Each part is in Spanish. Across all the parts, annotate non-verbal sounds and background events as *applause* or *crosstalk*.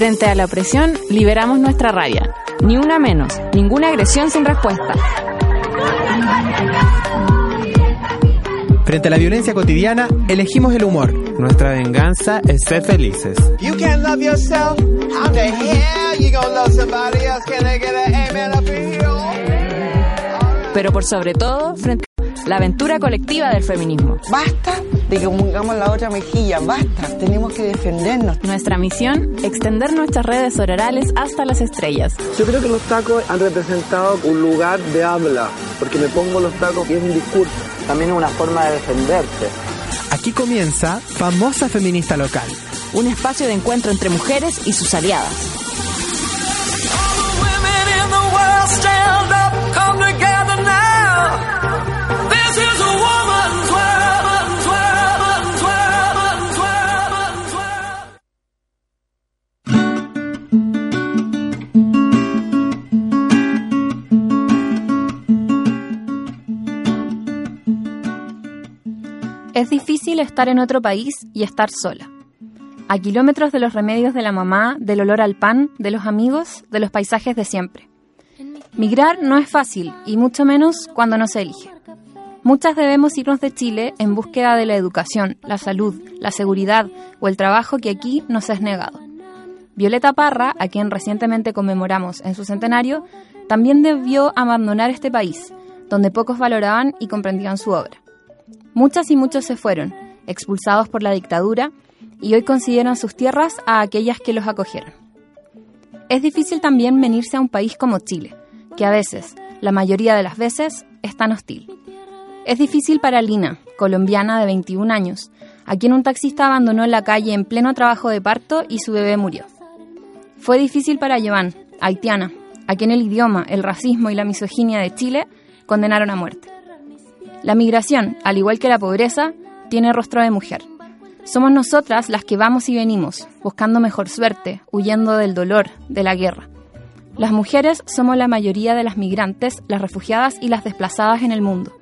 Frente a la opresión, liberamos nuestra rabia. Ni una menos, ninguna agresión sin respuesta. Frente a la violencia cotidiana, elegimos el humor. Nuestra venganza es ser felices. Pero por sobre todo, frente a la aventura colectiva del feminismo. Basta de que pongamos la otra mejilla, basta, tenemos que defendernos. Nuestra misión, extender nuestras redes orales hasta las estrellas. Yo creo que los tacos han representado un lugar de habla, porque me pongo los tacos y es un discurso. También es una forma de defenderse. Aquí comienza Famosa Feminista Local. Un espacio de encuentro entre mujeres y sus aliadas. Es estar en otro país y estar sola. A kilómetros de los remedios de la mamá, del olor al pan, de los amigos, de los paisajes de siempre. Migrar no es fácil, y mucho menos cuando no se elige. Muchas debemos irnos de Chile en búsqueda de la educación, la salud, la seguridad o el trabajo que aquí nos es negado. Violeta Parra, a quien recientemente conmemoramos en su centenario, también debió abandonar este país, donde pocos valoraban y comprendían su obra. Muchas y muchos se fueron, expulsados por la dictadura, y hoy consiguieron sus tierras a aquellas que los acogieron. Es difícil también venirse a un país como Chile, que a veces, la mayoría de las veces, es tan hostil. Es difícil para Lina, colombiana de 21 años, a quien un taxista abandonó en la calle en pleno trabajo de parto y su bebé murió. Fue difícil para Joan, haitiana, a quien el idioma, el racismo y la misoginia de Chile condenaron a muerte. La migración, al igual que la pobreza, tiene rostro de mujer. Somos nosotras las que vamos y venimos, buscando mejor suerte, huyendo del dolor, de la guerra. Las mujeres somos la mayoría de las migrantes, las refugiadas y las desplazadas en el mundo.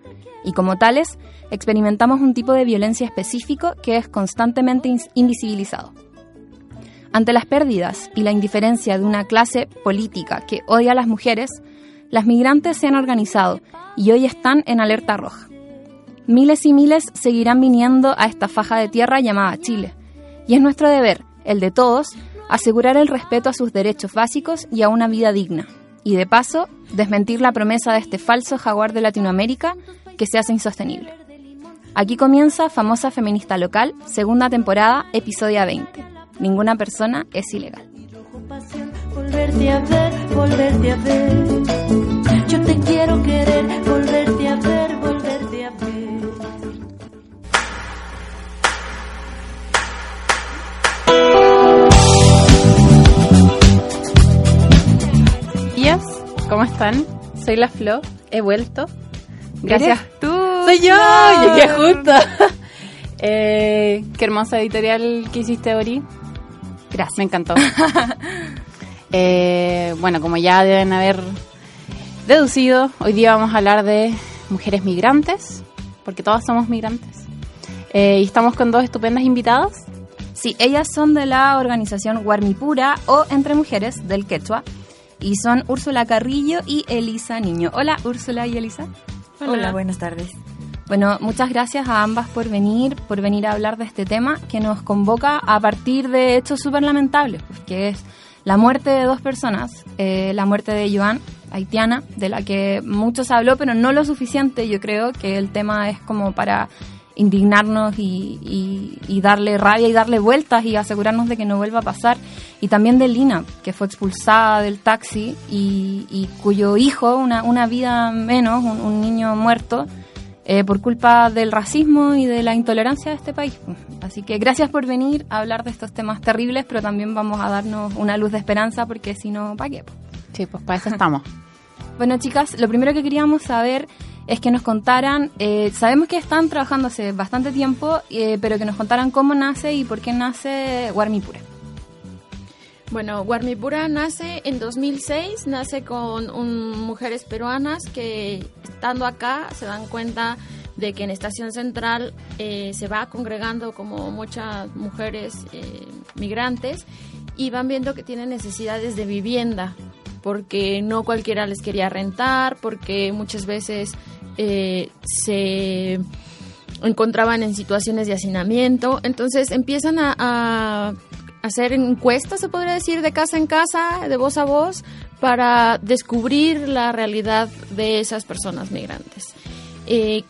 Y como tales, experimentamos un tipo de violencia específico que es constantemente invisibilizado. Ante las pérdidas y la indiferencia de una clase política que odia a las mujeres, las migrantes se han organizado y hoy están en alerta roja. Miles y miles seguirán viniendo a esta faja de tierra llamada Chile. Y es nuestro deber, el de todos, asegurar el respeto a sus derechos básicos y a una vida digna. Y de paso, desmentir la promesa de este falso jaguar de Latinoamérica que se hace insostenible. Aquí comienza Famosa Feminista Local, segunda temporada, episodio 20. Ninguna persona es ilegal. Volverte a ver, volverte a ver. Yo te quiero querer, volverte a ver, Días, ¿cómo están? Soy la Flo, he vuelto. Gracias. ¿Eres tú? Soy yo, llegué justo. *laughs* Eh, qué hermosa editorial que hiciste, Ori. Gracias. Me encantó. *laughs* Eh, bueno, como ya deben haber deducido, hoy día vamos a hablar de mujeres migrantes, porque todas somos migrantes. Eh, y estamos con dos estupendas invitadas. Sí, ellas son de la organización Guarmipura o Entre Mujeres del Quechua y son Úrsula Carrillo y Elisa Niño. Hola Úrsula y Elisa. Hola. buenas tardes. Bueno, muchas gracias a ambas por venir, por venir a hablar de este tema que nos convoca a partir de hechos súper lamentables, pues, que es la muerte de dos personas, eh, la muerte de Joan, haitiana, de la que mucho se habló, pero no lo suficiente, yo creo que el tema es como para indignarnos y, y- y darle rabia y darle vueltas y asegurarnos de que no vuelva a pasar. Y también de Lina, que fue expulsada del taxi y, y cuyo hijo, una, una vida menos, un, un niño muerto, eh, por culpa del racismo y de la intolerancia de este país. Así que gracias por venir a hablar de estos temas terribles, pero también vamos a darnos una luz de esperanza porque si no, ¿para qué? Sí, pues para eso estamos. *laughs* Bueno, chicas, lo primero que queríamos saber es que nos contaran, eh, sabemos que están trabajando hace bastante tiempo, eh, pero que nos contaran cómo nace y por qué nace Guarmipura. Bueno, Guarmipura nace en 2006, nace con mujeres peruanas que estando acá se dan cuenta de que en Estación Central eh, se va congregando como muchas mujeres eh, migrantes y van viendo que tienen necesidades de vivienda, porque no cualquiera les quería rentar, porque muchas veces eh, se encontraban en situaciones de hacinamiento. Entonces empiezan a, hacer encuestas, se podría decir, de casa en casa, de voz a voz, para descubrir la realidad de esas personas migrantes. Eh,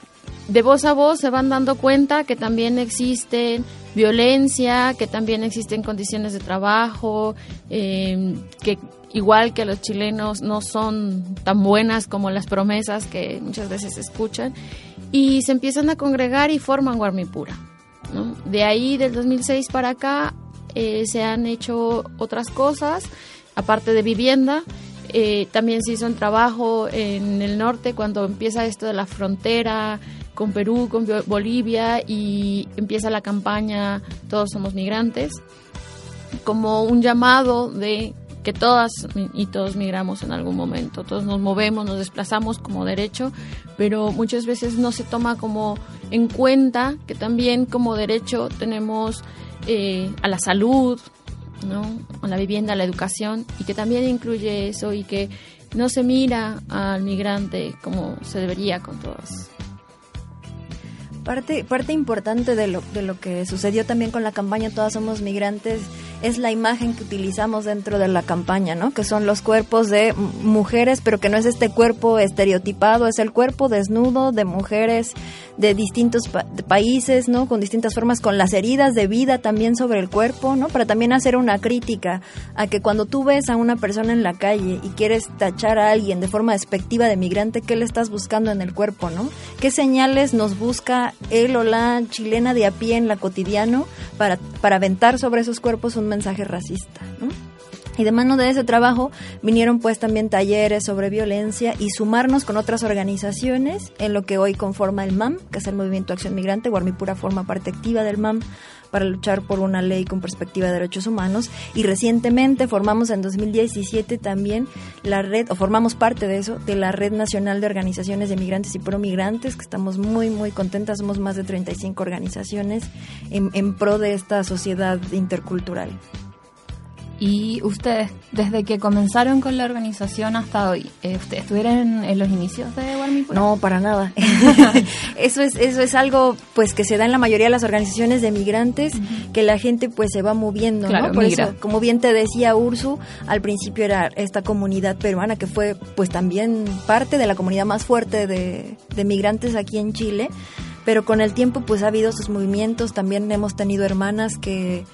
de voz a voz se van dando cuenta que también existen violencia, que también existen condiciones de trabajo, eh, que igual que los chilenos no son tan buenas como las promesas que muchas veces escuchan, y se empiezan a congregar y forman Guarmipura. ¿no? De ahí, del 2006 para acá, eh, se han hecho otras cosas, aparte de vivienda. Eh, también se hizo un trabajo en el norte cuando empieza esto de la frontera con Perú, con Bolivia y empieza la campaña Todos somos migrantes, como un llamado de que todas y todos migramos en algún momento, todos nos movemos, nos desplazamos como derecho, pero muchas veces no se toma como en cuenta que también como derecho tenemos eh, a la salud, ¿no? a la vivienda, a la educación, y que también incluye eso y que no se mira al migrante como se debería con todas. Parte, parte importante de lo, de lo que sucedió también con la campaña Todas Somos Migrantes es la imagen que utilizamos dentro de la campaña, ¿no? Que son los cuerpos de mujeres, pero que no es este cuerpo estereotipado, es el cuerpo desnudo de mujeres de distintos países, ¿no? Con distintas formas, con las heridas de vida también sobre el cuerpo, ¿no? Para también hacer una crítica a que cuando tú ves a una persona en la calle y quieres tachar a alguien de forma despectiva de migrante, ¿qué le estás buscando en el cuerpo, ¿no? ¿Qué señales nos busca él o la chilena de a pie en la cotidiano para, para aventar sobre esos cuerpos un mensaje racista. Y de mano de ese trabajo vinieron pues también talleres sobre violencia y sumarnos con otras organizaciones en lo que hoy conforma el MAM, que es el Movimiento Acción Migrante. Guarmipura forma parte activa del MAM para luchar por una ley con perspectiva de derechos humanos y recientemente formamos en 2017 también la red, o formamos parte de eso, de la Red Nacional de Organizaciones de Migrantes y Promigrantes, que estamos muy, muy contentas, somos más de 35 organizaciones en, en pro de esta sociedad intercultural. Y ustedes, desde que comenzaron con la organización hasta hoy, eh, ¿ustedes estuvieron en, los inicios de Guarmipura? No, para nada. *laughs* eso es eso es algo pues que se da en la mayoría de las organizaciones de migrantes, que la gente pues se va moviendo, ¿no? Por eso, como bien te decía Ursu, al principio era esta comunidad peruana que fue pues también parte de la comunidad más fuerte de, de migrantes aquí en Chile, pero con el tiempo pues ha habido sus movimientos, también hemos tenido hermanas que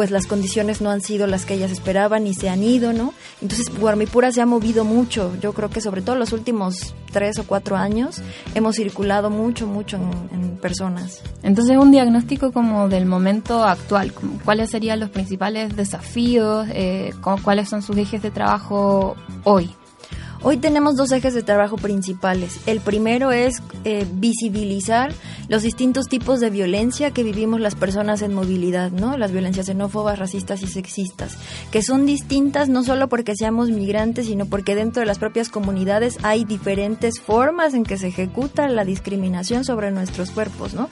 pues las condiciones no han sido las que ellas esperaban y se han ido, ¿no? Entonces Guarmipura se ha movido mucho, yo creo que sobre todo los últimos tres o cuatro años hemos circulado mucho, mucho en, personas. Entonces un diagnóstico como del momento actual, ¿cuáles serían los principales desafíos, eh, cuáles son sus ejes de trabajo hoy? Hoy tenemos dos ejes de trabajo principales. El primero es eh, visibilizar los distintos tipos de violencia que vivimos las personas en movilidad, ¿no? Las violencias xenófobas, racistas y sexistas, que son distintas no solo porque seamos migrantes, sino porque dentro de las propias comunidades hay diferentes formas en que se ejecuta la discriminación sobre nuestros cuerpos, ¿no?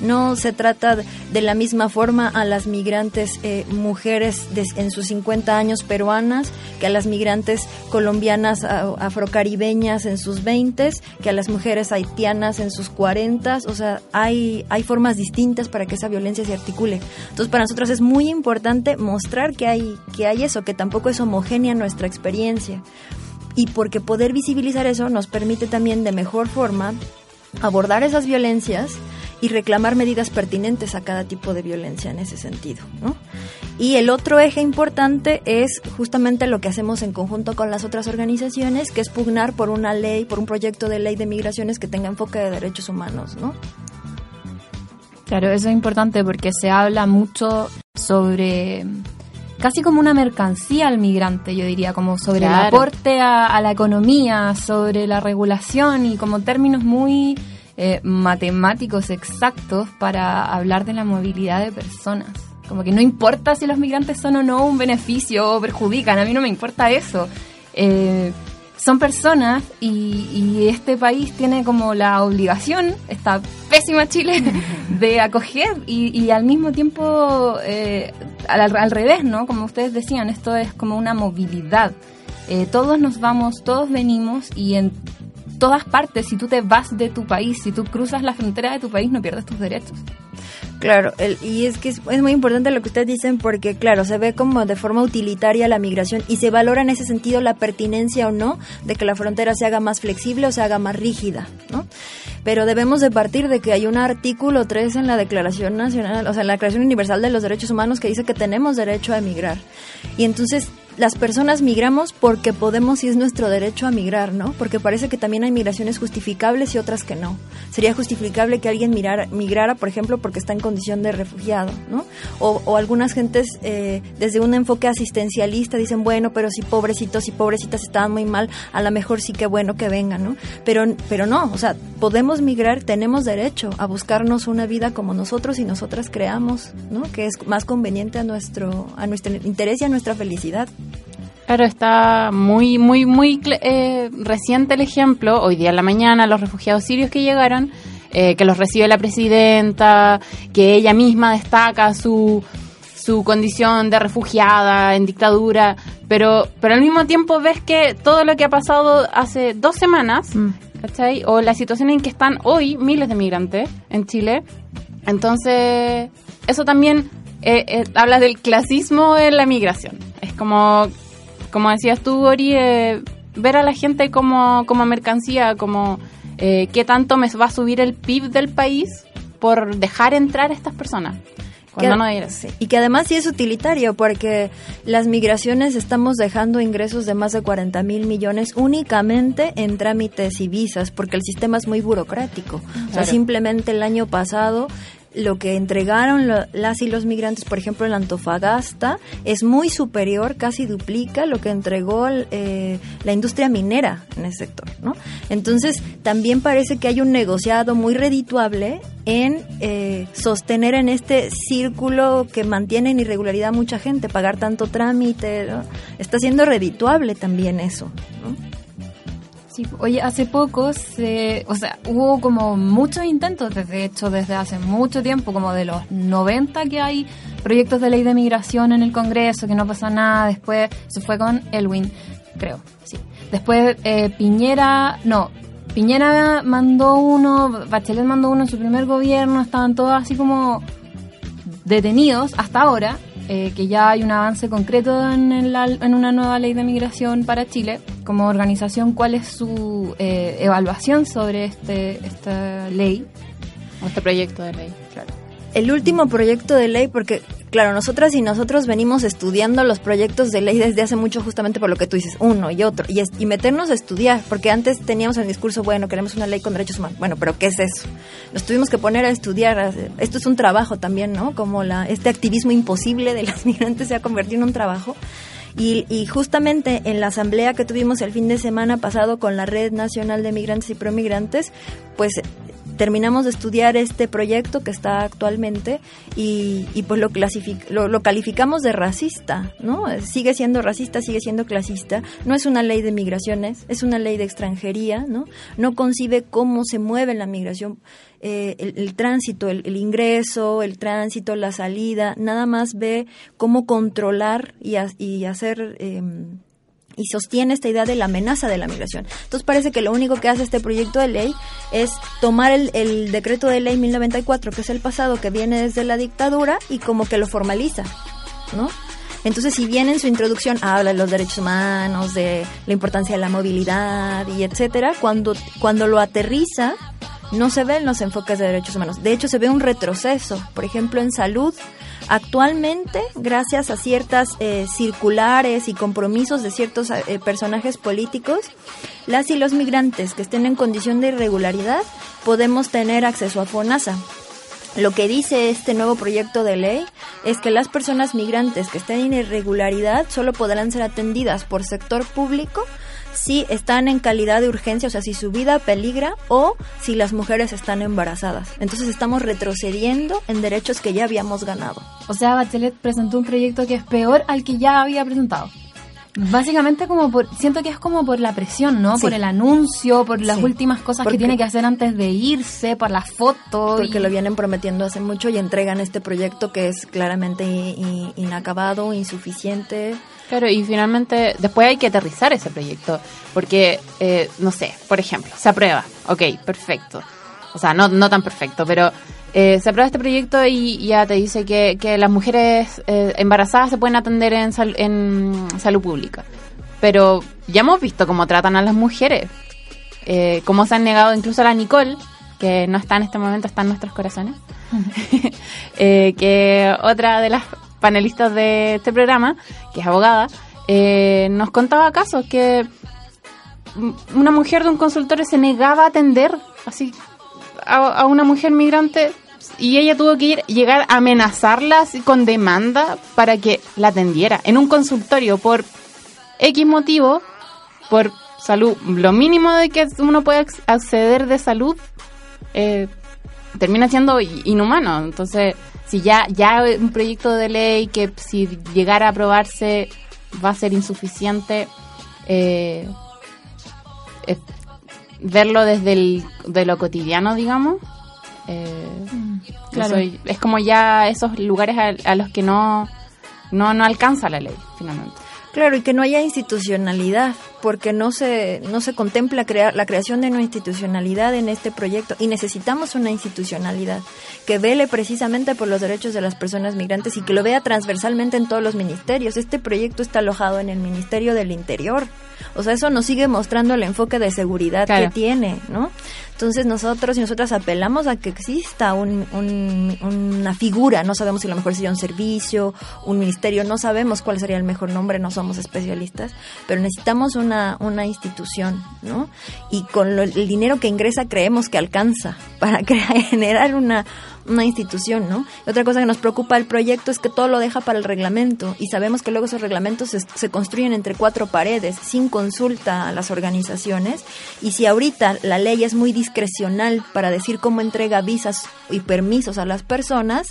No se trata de la misma forma a las migrantes eh, mujeres en sus 50 años peruanas que a las migrantes colombianas afrocaribeñas en sus 20 que a las mujeres haitianas en sus 40 o sea, hay, hay formas distintas para que esa violencia se articule. Entonces, para nosotros es muy importante mostrar que hay, que hay eso, que tampoco es homogénea nuestra experiencia. Y porque poder visibilizar eso nos permite también de mejor forma abordar esas violencias y reclamar medidas pertinentes a cada tipo de violencia en ese sentido. ¿no? Y el otro eje importante es justamente lo que hacemos en conjunto con las otras organizaciones, que es pugnar por una ley, por un proyecto de ley de migraciones que tenga enfoque de derechos humanos. ¿no? Claro, eso es importante porque se habla mucho sobre casi como una mercancía al migrante, yo diría, como sobre el aporte a, a, la economía, sobre la regulación y como términos muy eh, matemáticos exactos para hablar de la movilidad de personas. Como que no importa si los migrantes son o no un beneficio o perjudican, a mí no me importa eso. Eh, son personas y, este país tiene como la obligación, esta pésima Chile, *laughs* de acoger y, y al mismo tiempo eh, al, al revés, ¿no? Como ustedes decían, esto es como una movilidad. Eh, todos nos vamos, todos venimos y en todas partes, si tú te vas de tu país, si tú cruzas la frontera de tu país, no pierdes tus derechos. Claro, el- y es que es, muy importante lo que ustedes dicen porque, claro, se ve como de forma utilitaria la migración y se valora en ese sentido la pertinencia o no de que la frontera se haga más flexible o se haga más rígida, ¿no? Pero debemos de partir de que hay un artículo 3 en la Declaración Nacional, o sea, en la Declaración Universal de los Derechos Humanos que dice que tenemos derecho a emigrar. Y entonces las personas migramos porque podemos y es nuestro derecho a migrar, ¿no? Porque parece que también hay migraciones justificables y otras que no. Sería justificable que alguien mirara, migrara, por ejemplo, porque está en condición de refugiado, ¿no? O, algunas gentes eh, desde un enfoque asistencialista dicen, bueno, pero si pobrecitos y pobrecitas estaban muy mal, a lo mejor sí que bueno que vengan, ¿no? Pero, pero no, o sea, podemos migrar, tenemos derecho a buscarnos una vida como nosotros y nosotras creamos, ¿no? Que es más conveniente a nuestro, a nuestro interés y a nuestra felicidad. Claro, está muy, muy, muy eh, reciente el ejemplo. Hoy día en la mañana, los refugiados sirios que llegaron, eh, que los recibe la presidenta, que ella misma destaca su, su condición de refugiada en dictadura, pero, pero al mismo tiempo ves que todo lo que ha pasado hace dos semanas, ¿cachai? O la situación en que están hoy miles de migrantes en Chile. Entonces, eso también eh, eh, habla del clasismo en la migración. Es como, como decías tú, Ori, eh, ver a la gente como, como mercancía, como eh, qué tanto me va a subir el PIB del país por dejar entrar a estas personas. Cuando Que- no sí, Y que además sí es utilitario porque las migraciones estamos dejando ingresos de más de 40 mil millones únicamente en trámites y visas porque el sistema es muy burocrático. O sea, simplemente el año pasado lo que entregaron lo- las y los migrantes, por ejemplo, en Antofagasta, es muy superior, casi duplica lo que entregó eh, la industria minera en ese sector, ¿no? Entonces, también parece que hay un negociado muy redituable en eh, sostener en este círculo que mantiene en irregularidad mucha gente, pagar tanto trámite. Está siendo redituable también eso, ¿no? Sí, oye, hace poco se, o sea, hubo como muchos intentos, desde hecho desde hace mucho tiempo, como de los 90 que hay proyectos de ley de migración en el Congreso, que no pasa nada, después se fue con Elwin, creo, sí. Después eh, Piñera, no, Piñera mandó uno, Bachelet mandó uno en su primer gobierno, estaban todos así como detenidos hasta ahora, eh, que ya hay un avance concreto en, el al- en una nueva ley de migración para Chile. Como organización, ¿cuál es su eh, evaluación sobre este, esta ley? Este proyecto de ley. El último proyecto de ley, porque, claro, nosotras y nosotros venimos estudiando los proyectos de ley desde hace mucho, justamente por lo que tú dices, uno y otro, y, es- y meternos a estudiar, porque antes teníamos el discurso, bueno, queremos una ley con derechos humanos. Bueno, pero ¿qué es eso? Nos tuvimos que poner a estudiar. Esto es un trabajo también, ¿no? Como la, este activismo imposible de las *laughs* migrantes se ha convertido en un trabajo. Y, y justamente en la asamblea que tuvimos el fin de semana pasado con la Red Nacional de Migrantes y Promigrantes, pues terminamos de estudiar este proyecto que está actualmente y, pues lo, lo, lo calificamos de racista, ¿no? Sigue siendo racista, sigue siendo clasista. No es una ley de migraciones, es una ley de extranjería, ¿no? No concibe cómo se mueve la migración, eh, el, el tránsito, el, el ingreso, el tránsito, la salida, nada más ve cómo controlar y, ha- y hacer... em, y sostiene esta idea de la amenaza de la migración. Entonces parece que lo único que hace este proyecto de ley es tomar el, decreto de ley 1094, que es el pasado, que viene desde la dictadura, y como que lo formaliza, ¿no? Entonces, si bien en su introducción habla de los derechos humanos, de la importancia de la movilidad y etcétera, cuando, cuando lo aterriza, no se ven los enfoques de derechos humanos. De hecho, se ve un retroceso. Por ejemplo, en salud, actualmente, gracias a ciertas eh, circulares y compromisos de ciertos eh, personajes políticos, las y los migrantes que estén en condición de irregularidad podemos tener acceso a FONASA. Lo que dice este nuevo proyecto de ley es que las personas migrantes que estén en irregularidad solo podrán ser atendidas por sector público si están en calidad de urgencia, o sea, si su vida peligra o si las mujeres están embarazadas. Entonces estamos retrocediendo en derechos que ya habíamos ganado. O sea, Bachelet presentó un proyecto que es peor al que ya había presentado. Básicamente como por, siento que es como por la presión, ¿no? Sí. Por el anuncio, por las Sí. últimas cosas Porque- que tiene que hacer antes de irse, por las fotos. Porque lo vienen prometiendo hace mucho y entregan este proyecto que es claramente inacabado, insuficiente. Claro, y finalmente después hay que aterrizar ese proyecto, porque, eh, no sé, por ejemplo, se aprueba, ok, perfecto, o sea, no, no tan perfecto, pero eh, se aprueba este proyecto y ya te dice que, que las mujeres eh, embarazadas se pueden atender en, sal- en salud pública, pero ya hemos visto cómo tratan a las mujeres, eh, cómo se han negado incluso a la Nicole, que no está en este momento, está en nuestros corazones, *laughs* que otra de las panelistas de este programa, que es abogada, eh, nos contaba casos que una mujer de un consultorio se negaba a atender así a, una mujer migrante y ella tuvo que ir llegar a amenazarla con demanda para que la atendiera en un consultorio por X motivo, por salud, lo mínimo de que uno puede ac- acceder de salud, eh, termina siendo inhumano. Entonces, si ya, ya un proyecto de ley que si llegara a aprobarse va a ser insuficiente, eh, eh, verlo desde el, de lo cotidiano, digamos. eh, claro. eso es como ya esos lugares a, a los que no, no, no alcanza la ley, finalmente. Claro, y que no haya institucionalidad, porque no se, no se contempla crear la creación de una institucionalidad en este proyecto y necesitamos una institucionalidad que vele precisamente por los derechos de las personas migrantes y que lo vea transversalmente en todos los ministerios. Este proyecto está alojado en el Ministerio del Interior. O sea, eso nos sigue mostrando el enfoque de seguridad Claro. que tiene, ¿no? Entonces nosotros y nosotras apelamos a que exista un- un- una figura, no sabemos si lo mejor sería un servicio, un ministerio, no sabemos cuál sería el mejor nombre, no somos especialistas, pero necesitamos una, una institución, ¿no? Y con lo- el dinero que ingresa creemos que alcanza para *laughs* crear, generar una, una institución, ¿no? Otra cosa que nos preocupa el proyecto es que todo lo deja para el reglamento y sabemos que luego esos reglamentos se, se construyen entre cuatro paredes sin consulta a las organizaciones y si ahorita la ley es muy discrecional para decir cómo entrega visas y permisos a las personas,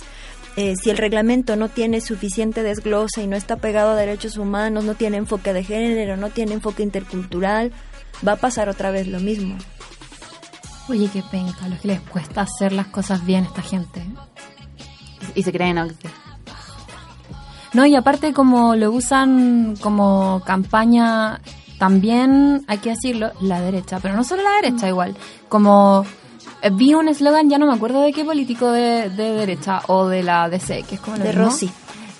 eh, si el reglamento no tiene suficiente desglose y no está pegado a derechos humanos, no tiene enfoque de género, no tiene enfoque intercultural, va a pasar otra vez lo mismo. Oye, qué penca, lo que les cuesta hacer las cosas bien a esta gente. Y se creen ¿no? No, y aparte como lo usan como campaña, también hay que decirlo, la derecha, pero no solo la derecha igual, como eh, vi un eslogan, ya no me acuerdo de qué político de, de derecha o de la DC, que es como lo De mismo. Rossi.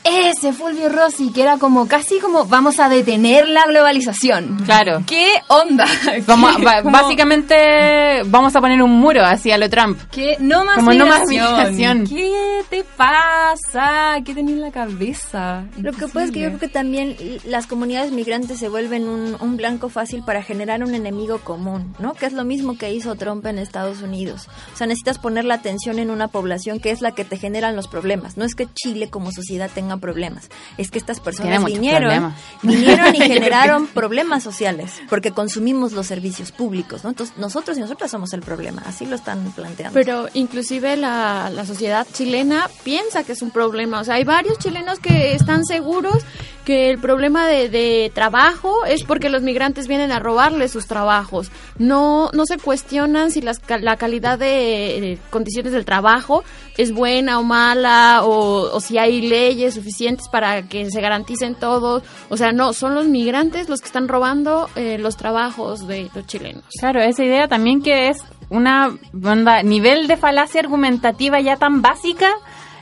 Ese Fulvio Rossi, que era como casi como vamos a detener la globalización. Claro. ¿Qué onda? *laughs* *laughs* Básicamente vamos a poner un muro hacia lo Trump. que no más como no más migración. migración. ¿Qué te pasa? ¿Qué tenés en la cabeza? Lo que pasa es que yo creo que también las comunidades migrantes se vuelven un, un blanco fácil para generar un enemigo común, ¿no? Que es lo mismo que hizo Trump en Estados Unidos. O sea, necesitas poner la atención en una población que es la que te generan los problemas. No es que Chile como sociedad tenga problemas, es que estas personas vinieron, problemas. *laughs* vinieron y generaron problemas sociales porque consumimos los servicios públicos, ¿no? Entonces nosotros y nosotras somos el problema, así lo están planteando. Pero inclusive la, la sociedad chilena piensa que es un problema. O sea, hay varios chilenos que están seguros que el problema de, de trabajo es porque los migrantes vienen a robarles sus trabajos. No, no se cuestionan si las, ca- la calidad de, condiciones del trabajo es buena o mala o, o si hay leyes suficientes para que se garanticen todos. O sea, no, son los migrantes los que están robando eh, los trabajos de los chilenos. Claro, esa idea también que es una onda, nivel de falacia argumentativa ya tan básica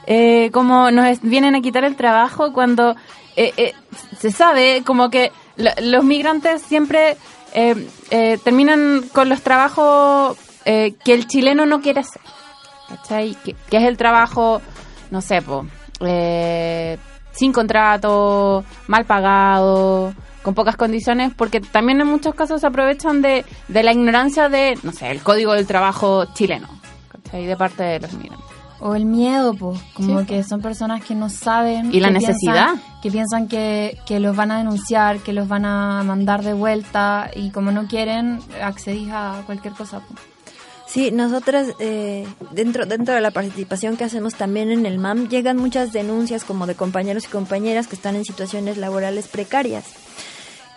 eh, como nos vienen a quitar el trabajo cuando eh, eh, se sabe como que lo- los migrantes siempre terminan con los trabajos que el chileno no quiere hacer. ¿Cachai? Que, que es el trabajo, no sé, po, eh, sin contrato, mal pagado, con pocas condiciones, porque también en muchos casos se aprovechan de, de la ignorancia de, no sé, el código del trabajo chileno, ¿cachai? De parte de los migrantes. O el miedo, pues, como Sí, que son personas que no saben. Y la que necesidad. piensan- que piensan que, que los van a denunciar, que los van a mandar de vuelta y como no quieren, accedís a cualquier cosa. po. Sí, nosotras eh, dentro dentro de la participación que hacemos también en el MAM llegan muchas denuncias como de compañeros y compañeras que están en situaciones laborales precarias.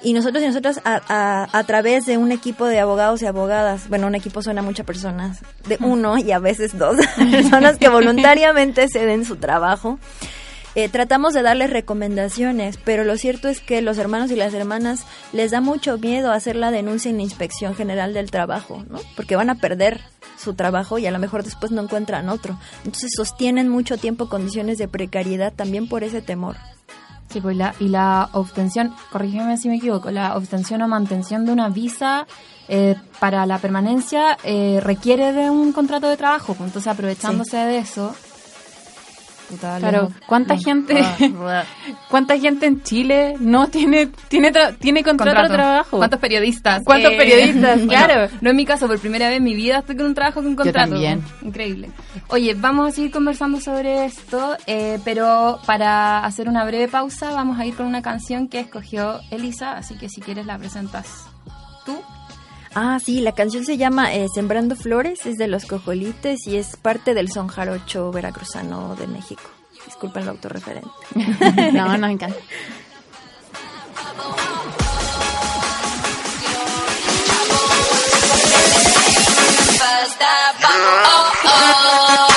Y nosotros y nosotras a, a, a través de un equipo de abogados y abogadas, bueno, un equipo suena a muchas personas, de uno y a veces dos *laughs* personas que voluntariamente ceden su trabajo. Eh, tratamos de darles recomendaciones, pero lo cierto es que los hermanos y las hermanas les da mucho miedo hacer la denuncia en la Inspección General del Trabajo, ¿no? Porque van a perder su trabajo y a lo mejor después no encuentran otro. Entonces sostienen mucho tiempo condiciones de precariedad también por ese temor. Sí, pues la, y la obtención, corrígeme si me equivoco, la obtención o mantención de una visa eh, para la permanencia eh, requiere de un contrato de trabajo, entonces aprovechándose de eso. Puta, Claro. ¿cuánta No. gente *laughs* cuánta gente en Chile no tiene tiene tra- tiene contrato, Contrato. de trabajo? ¿Cuántos periodistas? Eh, ¿Cuántos periodistas? *laughs* bueno, Claro. no es mi caso, por primera vez en mi vida estoy con un trabajo con contrato. también. Increíble. Oye, vamos a seguir conversando sobre esto, eh, pero para hacer una breve pausa vamos a ir con una canción que escogió Elisa, así que si quieres la presentas tú. Ah, sí, la canción se llama eh, Sembrando Flores, es de los Cojolites y es parte del son jarocho veracruzano de México. Disculpen lo autorreferente. *laughs* no, nos encanta. Mi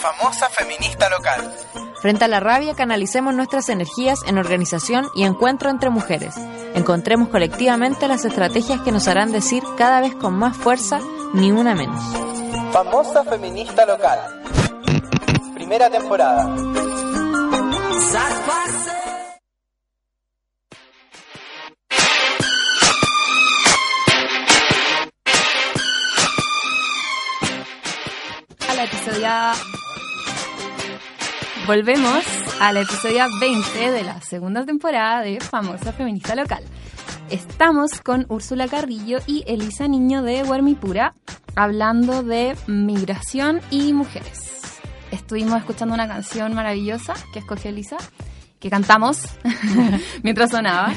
famosa feminista local. Frente a la rabia, canalicemos nuestras energías en organización y encuentro entre mujeres. Encontremos colectivamente las estrategias que nos harán decir cada vez con más fuerza, ni una menos. Famosa feminista local. Primera temporada. Volvemos a la episodio 20 de la segunda temporada de Famosa Feminista Local. Estamos con Úrsula Carrillo y Elisa Niño de Huermipura hablando de migración y mujeres. Estuvimos escuchando una canción maravillosa que escogió Elisa, que cantamos *laughs* mientras sonaba.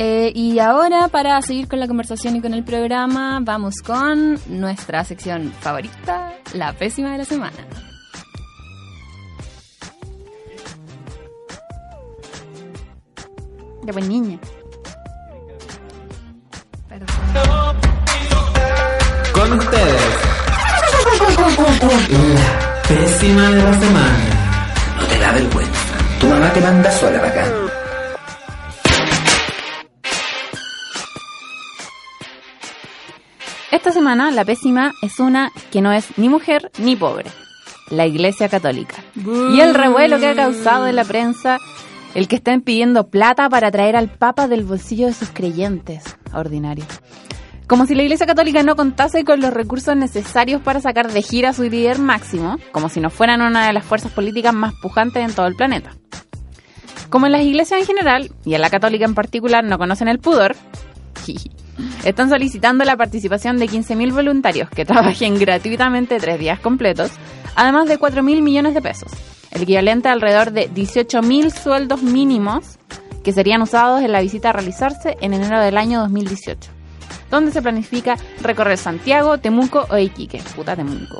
Eh, y ahora, para seguir con la conversación y con el programa, vamos con nuestra sección favorita, la pésima de la semana. De buen niño. Con ustedes. La pésima de la semana. No te da vergüenza. Tu mamá te manda sola para acá. Esta semana la pésima es una que no es ni mujer ni pobre, la Iglesia Católica. Y el revuelo que ha causado en la prensa el que estén pidiendo plata para traer al Papa del bolsillo de sus creyentes. Ordinario. Como si la Iglesia Católica no contase con los recursos necesarios para sacar de gira a su líder máximo, como si no fueran una de las fuerzas políticas más pujantes en todo el planeta. Como en las iglesias en general, y en la católica en particular, no conocen el pudor, *laughs* están solicitando la participación de 15.000 voluntarios que *laughs* trabajen gratuitamente tres días completos, además de 4.000 millones de pesos, el equivalente a alrededor de 18.000 sueldos mínimos que serían usados en la visita a realizarse en enero del año 2018, donde se planifica recorrer Santiago, Temuco o Iquique. Puta Temuco.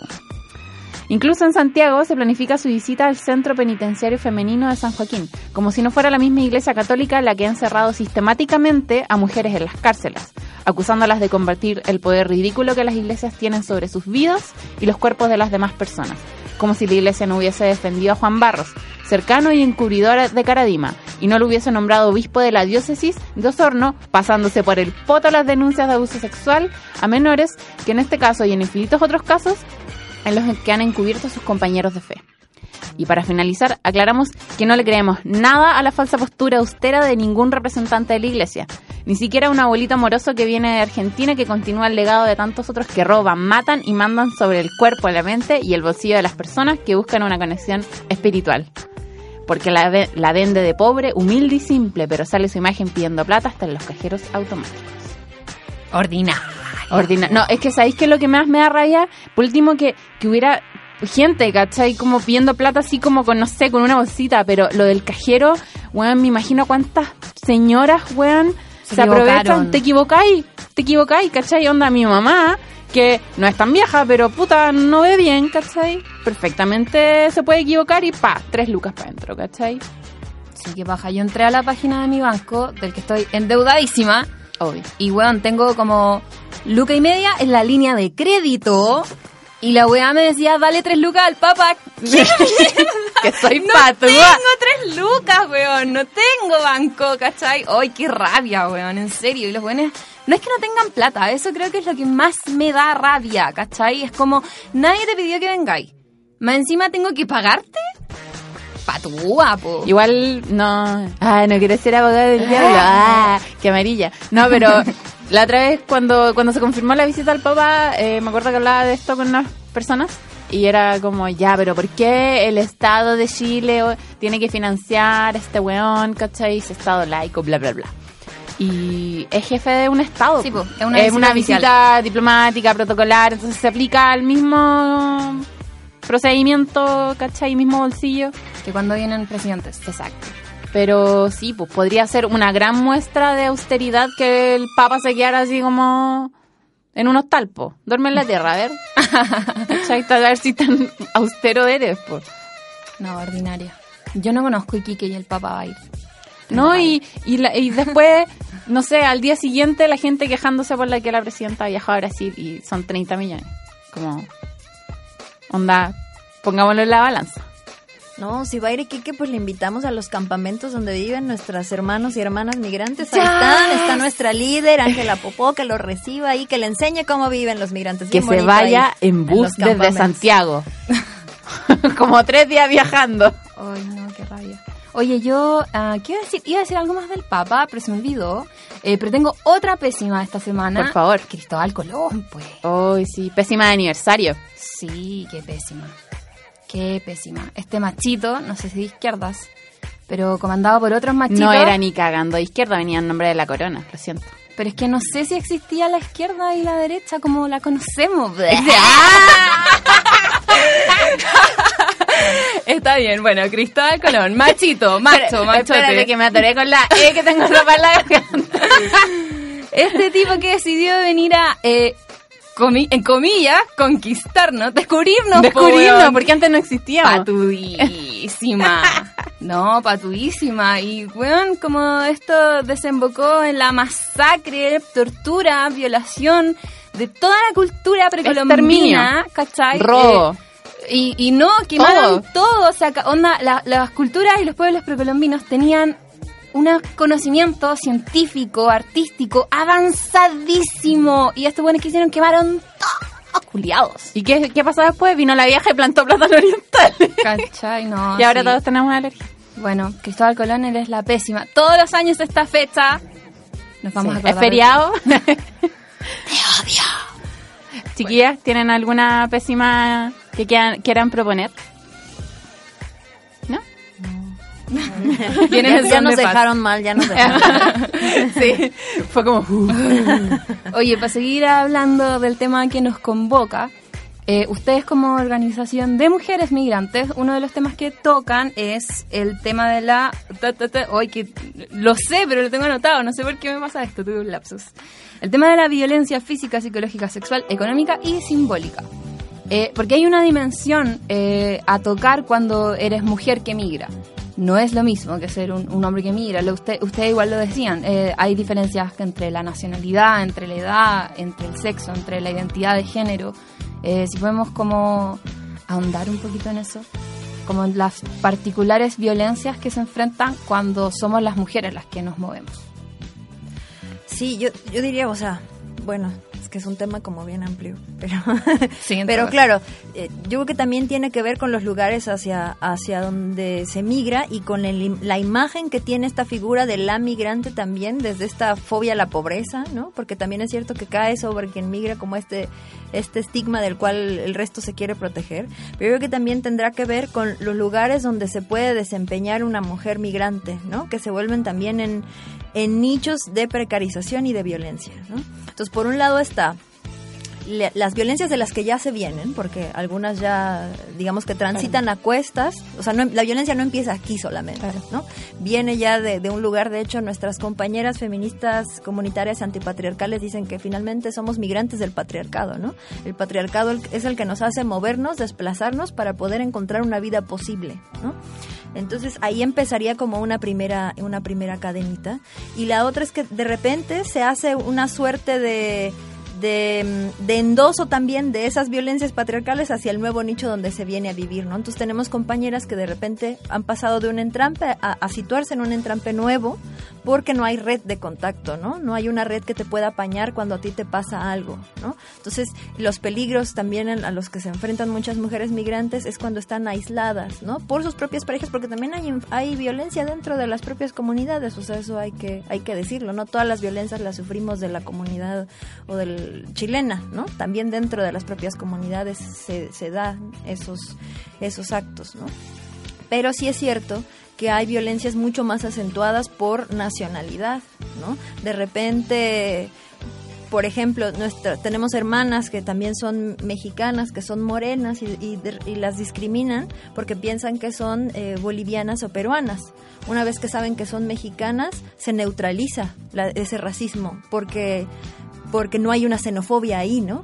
Incluso en Santiago se planifica su visita al Centro Penitenciario Femenino de San Joaquín, como si no fuera la misma Iglesia Católica la que ha encerrado sistemáticamente a mujeres en las cárceles, acusándolas de convertir el poder ridículo que las iglesias tienen sobre sus vidas y los cuerpos de las demás personas, como si la Iglesia no hubiese defendido a Juan Barros, cercano y encubridor de Caradima, y no lo hubiese nombrado obispo de la diócesis de Osorno, pasándose por el poto las denuncias de abuso sexual a menores, que en este caso y en infinitos otros casos en los que han encubierto a sus compañeros de fe. Y para finalizar, aclaramos que no le creemos nada a la falsa postura austera de ningún representante de la Iglesia, ni siquiera un abuelito amoroso que viene de Argentina que continúa el legado de tantos otros que roban, matan y mandan sobre el cuerpo, la mente y el bolsillo de las personas que buscan una conexión espiritual. Porque la, ve- la vende de pobre, humilde y simple, pero sale su imagen pidiendo plata hasta en los cajeros automáticos. Ordinario. Ordina no, es que sabéis que lo que más me da rabia, por último, que, que hubiera gente, ¿cachai? Como pidiendo plata así como con, no sé, con una bolsita, pero lo del cajero, weón, me imagino cuántas señoras, weón, Se se, aprovechan. Te equivocáis, te equivocáis, ¿cachai? Onda mi mamá, que no es tan vieja, pero puta, no ve bien, ¿cachai? Perfectamente se puede equivocar y pa, tres lucas para adentro, ¿cachai? Sí, que baja. Yo entré a la página de mi banco, del que estoy endeudadísima. Obvio. Y weón, tengo como luca y media en la línea de crédito. Y la weá me decía, dale tres lucas al papá. *laughs* que soy no patúa. tengo tres lucas, weón. No tengo banco, ¿cachai? Ay, qué rabia, weón. En serio. Y los weones, no es que no tengan plata. Eso creo que es lo que más me da rabia, ¿cachai? Es como, nadie te pidió que vengáis. Más encima tengo que pagarte. Patúa, po. Igual no. Ah, no quiero ser abogado del diablo. *laughs* Ah, qué amarilla. No, pero la otra vez cuando, cuando se confirmó la visita al Papa, eh, me acuerdo que hablaba de esto con unas personas y era como, ya, pero ¿por qué el Estado de Chile tiene que financiar a este weón, cachai? Estado laico, bla, bla, bla. Y es jefe de un Estado. Sí, po. es una visita diplomática, protocolar, entonces se aplica al mismo procedimiento, cachai, mismo bolsillo. Que cuando vienen presidentes. Exacto. Pero sí, pues podría ser una gran muestra de austeridad que el Papa se quedara así como en un hostal, po. Duerme en la tierra, a ver. *laughs* A ver si tan austero eres, pues. No, ordinaria. Yo no conozco Iquique y el papá va a ir. No, y, y, la- y después, no sé, al día siguiente la gente quejándose por la que la presidenta viajó a Brasil y son 30 millones. Como, onda, Pongámoslo en la balanza. No, si va a ir Iquique, pues le invitamos a los campamentos donde viven nuestras hermanos y hermanas migrantes. Ahí están, está nuestra líder, Ángela Popó, que lo reciba ahí, que le enseñe cómo viven los migrantes. Que Bien se vaya ahí, en bus los desde. Santiago. *laughs* Como tres días viajando. Ay, no, qué rabia. Oye, yo, ah, ¿qué iba a decir? Iba a decir algo más del Papa, pero se me olvidó. Eh, pero tengo otra pésima esta semana. Por favor. Cristóbal Colón, pues. Uy, sí, pésima de aniversario. Sí, qué pésima. Qué pésima. Este machito, no sé si de izquierdas, pero comandado por otros machitos. No era ni cagando de izquierda, venía en nombre de la corona, lo siento. Pero es que no sé si existía la izquierda y la derecha como la conocemos. *laughs* *laughs* Está bien, bueno, Cristóbal Colón, machito, macho, machote. Espérate que me atoré con la E que tengo la garganta. Este tipo que decidió venir a, eh, comi- en comillas, conquistarnos, descubrirnos. Descubrirnos, po, porque antes no existíamos. Patudísima. *laughs* No, patudísima. Y, weón, como esto desembocó en la masacre, tortura, violación de toda la cultura precolombina, ¿cachai? Robo. Eh, y, y no, quemaron todo. O sea, onda, la- las culturas y los pueblos precolombinos tenían un conocimiento científico, artístico, avanzadísimo. Y estos buenos que hicieron quemaron todos culiados. ¿Y qué, qué pasó después? Vino la vieja y plantó plátano oriental. ¿Cachai? No. *laughs* y ahora sí. todos tenemos alergia. Bueno, Cristóbal Colón eres la pésima. Todos los años de esta fecha nos vamos Sí, a. ¿Es feriado? *laughs* Te odio. Chiquillas, ¿tienen alguna pésima que quieran, quieran proponer? *laughs* Ya, nos dejaron mal, ya nos dejaron mal. *laughs* sí, fue como... uh. Oye, para seguir hablando del tema que nos convoca, eh, ustedes como organización de mujeres migrantes, uno de los temas que tocan es el tema de la... Hoy que lo sé, pero lo tengo anotado, no sé por qué me pasa esto, tuve un lapsus. El tema de la violencia física, psicológica, sexual, económica y simbólica. Eh, porque hay una dimensión eh, a tocar cuando eres mujer que migra. No es lo mismo que ser un, hombre que migra. Lo usted, ustedes igual lo decían. eh, hay diferencias entre la nacionalidad, entre la edad, entre el sexo, entre la identidad de género. Eh, si podemos como ahondar un poquito en eso, como en las particulares violencias que se enfrentan cuando somos las mujeres las que nos movemos. Sí, yo, yo diría, o sea, bueno, es que es un tema como bien amplio, pero, *laughs* Sí, pero claro, eh, yo creo que también tiene que ver con los lugares hacia, hacia donde se migra y con el- la imagen que tiene esta figura de la migrante también, desde esta fobia a la pobreza, ¿no? Porque también es cierto que cae sobre quien migra como este, este estigma del cual el resto se quiere proteger, pero yo creo que también tendrá que ver con los lugares donde se puede desempeñar una mujer migrante, ¿no? Que se vuelven también en, en nichos de precarización y de violencia, ¿no? Entonces, por un lado está le- las violencias de las que ya se vienen, porque algunas ya, digamos que transitan a cuestas, o sea, no- la violencia no empieza aquí solamente, ¿no? Viene ya de, de un lugar, de hecho, nuestras compañeras feministas comunitarias antipatriarcales dicen que finalmente somos migrantes del patriarcado, ¿no? El patriarcado es el que nos hace movernos, desplazarnos para poder encontrar una vida posible, ¿no? Entonces ahí empezaría como una primera, una primera cadenita. Y la otra es que de repente se hace una suerte de, de, de endoso también de esas violencias patriarcales hacia el nuevo nicho donde se viene a vivir, ¿no? Entonces tenemos compañeras que de repente han pasado de un entrampe a, a situarse en un entrampe nuevo porque no hay red de contacto, ¿no? No hay una red que te pueda apañar cuando a ti te pasa algo, ¿no? Entonces los peligros también a los que se enfrentan muchas mujeres migrantes es cuando están aisladas, ¿no? Por sus propias parejas, porque también hay, hay violencia dentro de las propias comunidades, o sea, eso hay que, hay que decirlo, ¿no? Todas las violencias las sufrimos de la comunidad o del chilena, ¿no? También dentro de las propias comunidades se, se dan esos, esos actos, ¿no? Pero sí es cierto que hay violencias mucho más acentuadas por nacionalidad, ¿no? De repente, por ejemplo, nuestra, tenemos hermanas que también son mexicanas, que son morenas y, y y las discriminan porque piensan que son eh, bolivianas o peruanas. Una vez que saben que son mexicanas, se neutraliza ese racismo porque, porque no hay una xenofobia ahí, ¿no?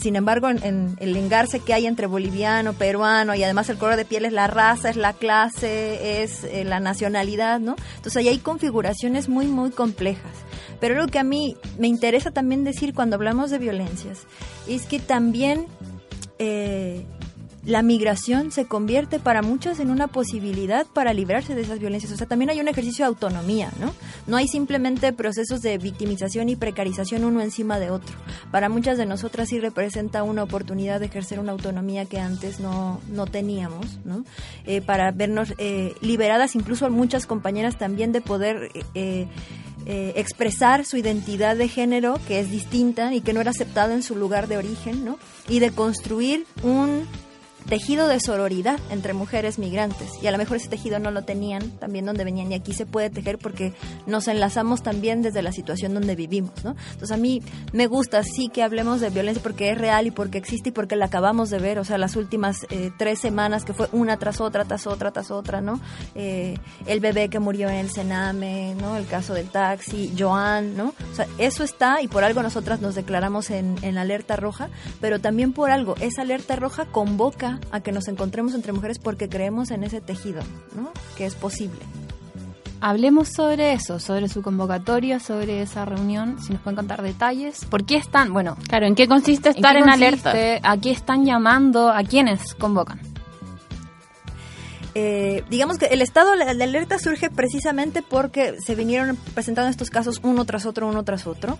Sin embargo, en, el engarce que hay entre boliviano, peruano y además el color de piel es la raza, es la clase, es eh, la nacionalidad, ¿no? Entonces ahí hay configuraciones muy, muy complejas. Pero lo que a mí me interesa también decir cuando hablamos de violencias es que también eh, la migración se convierte para muchas en una posibilidad para librarse de esas violencias. O sea, también hay un ejercicio de autonomía, ¿no? No hay simplemente procesos de victimización y precarización uno encima de otro. Para muchas de nosotras sí representa una oportunidad de ejercer una autonomía que antes no, no teníamos, ¿no? Eh, para vernos eh, liberadas, incluso muchas compañeras también de poder... eh, eh, expresar su identidad de género que es distinta y que no era aceptada en su lugar de origen, ¿no? Y de construir un tejido de sororidad entre mujeres migrantes. Y a lo mejor ese tejido no lo tenían también donde venían y aquí se puede tejer porque nos enlazamos también desde la situación donde vivimos, ¿no? Entonces a mí me gusta sí que hablemos de violencia porque es real y porque existe y porque la acabamos de ver, o sea, las últimas eh, tres semanas que fue una tras otra, tras otra, tras otra, ¿no? Eh, el bebé que murió en el Sename, ¿no? El caso del taxi, Joan, ¿no? O sea, eso está y por algo nosotras nos declaramos en, en alerta roja, pero también por algo, esa alerta roja convoca a que nos encontremos entre mujeres porque creemos en ese tejido, ¿no? Que es posible. Hablemos sobre eso, sobre su convocatoria, sobre esa reunión, si nos pueden contar detalles. ¿Por qué están, bueno, Claro, ¿en qué consiste estar en consiste? alerta? ¿A qué están llamando? ¿A quiénes convocan? Eh, digamos que el estado de alerta surge precisamente porque se vinieron presentando estos casos uno tras otro, uno tras otro.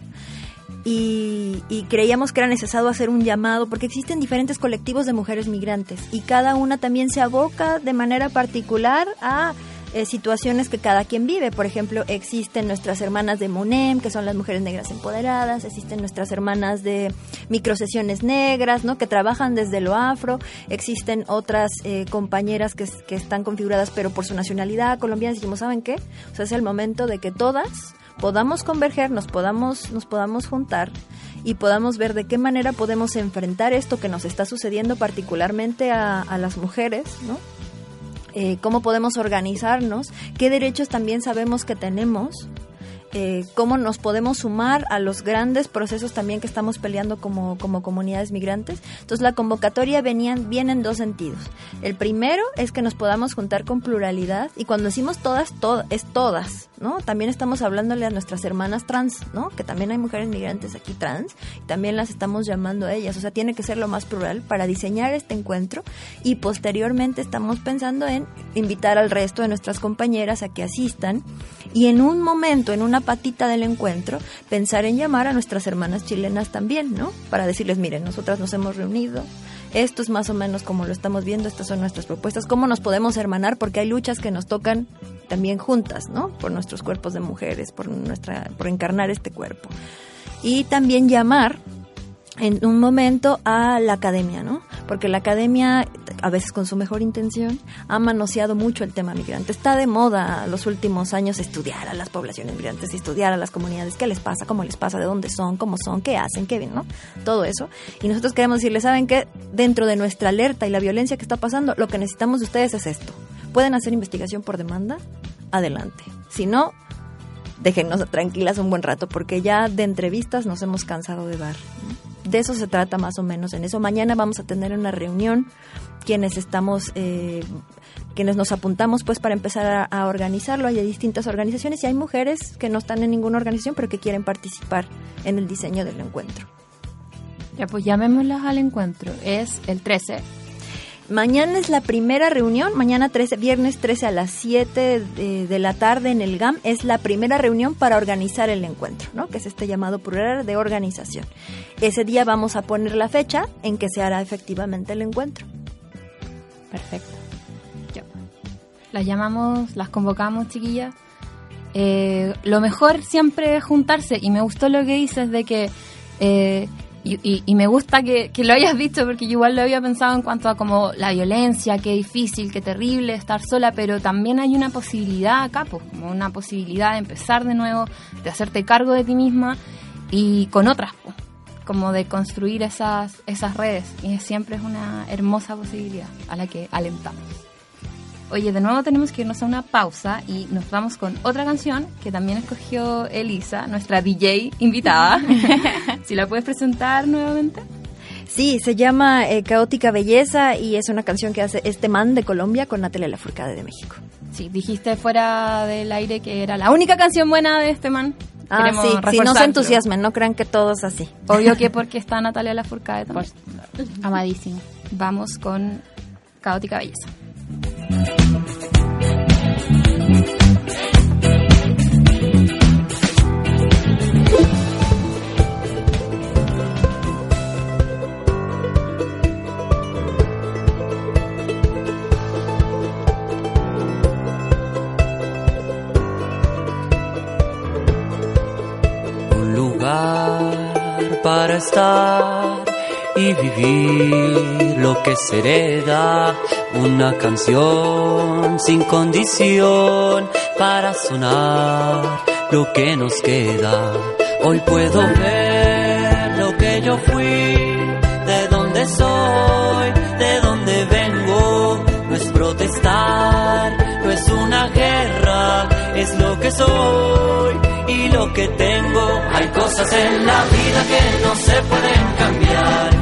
Y, y creíamos que era necesario hacer un llamado porque existen diferentes colectivos de mujeres migrantes y cada una también se aboca de manera particular a eh, situaciones que cada quien vive. Por ejemplo, existen nuestras hermanas de MONEM, que son las mujeres negras empoderadas, existen nuestras hermanas de microsesiones negras, ¿no? que trabajan desde lo afro, existen otras eh, compañeras que, están configuradas pero por su nacionalidad colombiana. Dijimos, ¿saben qué? O sea, es el momento de que todas podamos converger, nos podamos, nos podamos juntar y podamos ver de qué manera podemos enfrentar esto que nos está sucediendo particularmente a, las mujeres, ¿no? Eh, cómo podemos organizarnos, qué derechos también sabemos que tenemos, eh, cómo nos podemos sumar a los grandes procesos también que estamos peleando como, como comunidades migrantes. Entonces la convocatoria venían, viene en dos sentidos. El primero es que nos podamos juntar con pluralidad y cuando decimos todas, to- es todas, ¿no? También estamos hablándole a nuestras hermanas trans, ¿no? Que también hay mujeres migrantes aquí trans y también las estamos llamando a ellas. O sea, tiene que ser lo más plural para diseñar este encuentro y posteriormente estamos pensando en invitar al resto de nuestras compañeras a que asistan y en un momento, en una patita del encuentro, pensar en llamar a nuestras hermanas chilenas también, ¿no? Para decirles, miren, nosotras nos hemos reunido, esto es más o menos como lo estamos viendo, estas son nuestras propuestas, cómo nos podemos hermanar, porque hay luchas que nos tocan también juntas, ¿no? Por nuestros cuerpos de mujeres, por nuestra, por encarnar este cuerpo. Y también llamar en un momento a la academia, ¿no? Porque la academia, a veces con su mejor intención, ha manoseado mucho el tema migrante. Está de moda los últimos años estudiar a las poblaciones migrantes, estudiar a las comunidades, qué les pasa, cómo les pasa, de dónde son, cómo son, qué hacen, qué ven, ¿no? Todo eso. Y nosotros queremos decirles, ¿saben qué? Dentro de nuestra alerta y la violencia que está pasando, lo que necesitamos de ustedes es esto. ¿Pueden hacer investigación por demanda? Adelante. Si no, déjennos tranquilas un buen rato, porque ya de entrevistas nos hemos cansado de dar. ¿no? De eso se trata más o menos en eso. Mañana vamos a tener una reunión, quienes estamos, eh, quienes nos apuntamos pues para empezar a, a organizarlo. Hay distintas organizaciones y hay mujeres que no están en ninguna organización, pero que quieren participar en el diseño del encuentro. Ya, pues llamémoslas al encuentro. Es el 13. Mañana es la primera reunión, mañana 13, viernes 13 a las 7 de, de la tarde en el GAM, es la primera reunión para organizar el encuentro, ¿no? que es este llamado plural de organización. Ese día vamos a poner la fecha en que se hará efectivamente el encuentro. Perfecto. Ya. Las llamamos, las convocamos, chiquillas. Eh, lo mejor siempre es juntarse y me gustó lo que dices de que eh, y, y- y me gusta que, lo hayas dicho porque yo igual lo había pensado en cuanto a como la violencia, qué difícil, qué terrible estar sola, pero también hay una posibilidad acá, pues, como una posibilidad de empezar de nuevo, de hacerte cargo de ti misma y con otras, pues, como de construir esas, esas redes. Y siempre es una hermosa posibilidad a la que alentamos. Oye, de nuevo tenemos que irnos a una pausa y nos vamos con otra canción que también escogió Elisa, nuestra DJ invitada. *laughs* si la puedes presentar nuevamente. Sí, se llama eh, Caótica Belleza y es una canción que hace este man de Colombia con Natalia Lafourcade de México. Sí, dijiste fuera del aire que era la única canción buena de este man. Ah, Queremos sí, sí, no se entusiasmen, no crean que todos así. Obvio que *laughs* porque está Natalia Lafourcade también. Amadísima. Vamos con Caótica Belleza. Para estar y vivir lo que se hereda. Una canción sin condición para sonar lo que nos queda. Hoy puedo ver lo que yo fui, de dónde soy, de dónde vengo. No es protestar, no es una guerra, es lo que soy que tengo. Hay cosas en la vida que no se pueden cambiar,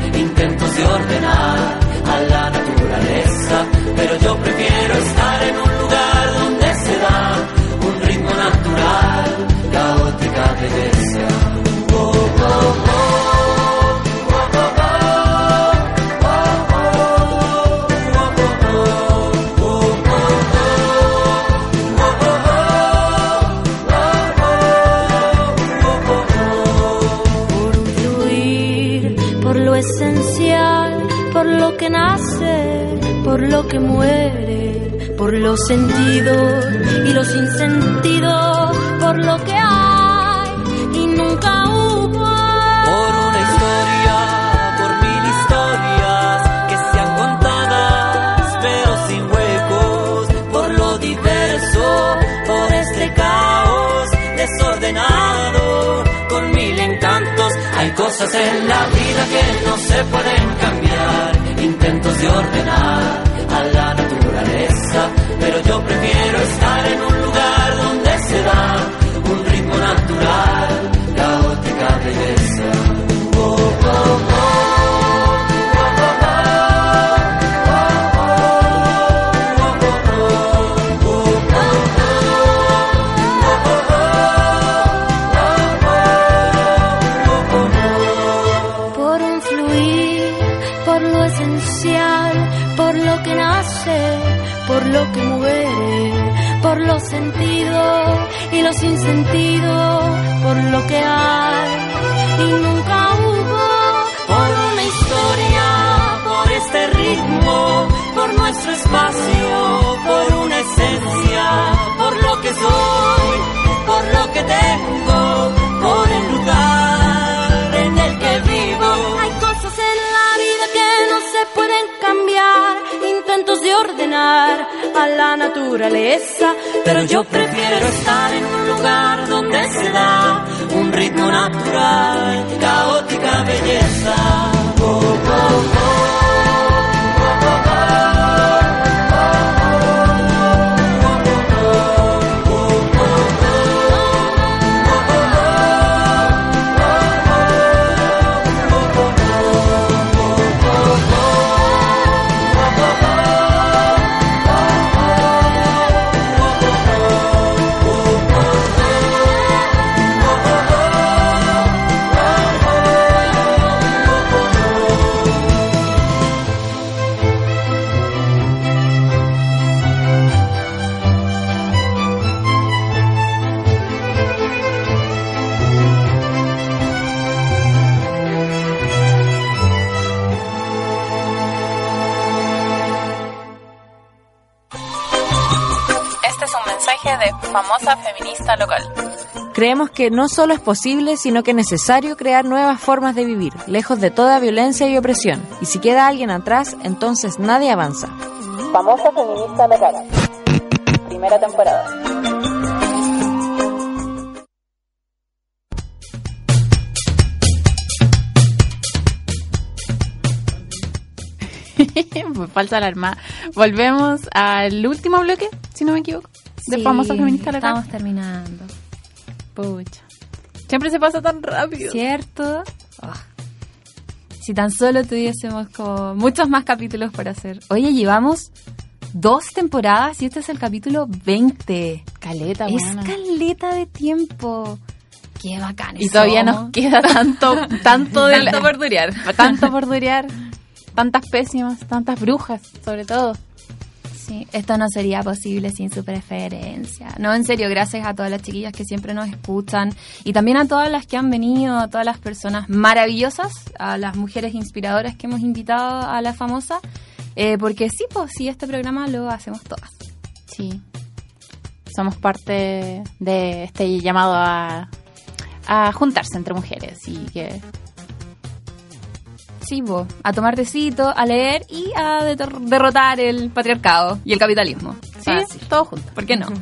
Creemos que no solo es posible, sino que es necesario crear nuevas formas de vivir, lejos de toda violencia y opresión. Y si queda alguien atrás, entonces nadie avanza. Famosa feminista local. Primera temporada. *laughs* Falsa alarma. Volvemos al último bloque, si no me equivoco, de Sí, famosa feminista local. Estamos terminando. Pucha. Siempre se pasa tan rápido. ¿Cierto? Ah. Si tan solo tuviésemos como muchos más capítulos por hacer. Oye, llevamos dos temporadas y este es el capítulo 20. Caleta, Es buena. caleta de tiempo. Qué bacán. Y todavía nos queda tanto, *laughs* tanto de Tanto por. *laughs* Tanto por tantas pésimas, tantas brujas, sobre todo. Sí, esto no sería posible sin su preferencia. No, en serio, gracias a todas las chiquillas que siempre nos escuchan y también a todas las que han venido, a todas las personas maravillosas, a las mujeres inspiradoras que hemos invitado a la famosa, eh, porque sí, pues sí, este programa lo hacemos todas. Sí. Somos parte de este llamado a, a juntarse entre mujeres y que Sí, vos, a tomar tecito, a leer y a derrotar el patriarcado y el capitalismo. Sí, todo junto. ¿Por qué no? *laughs*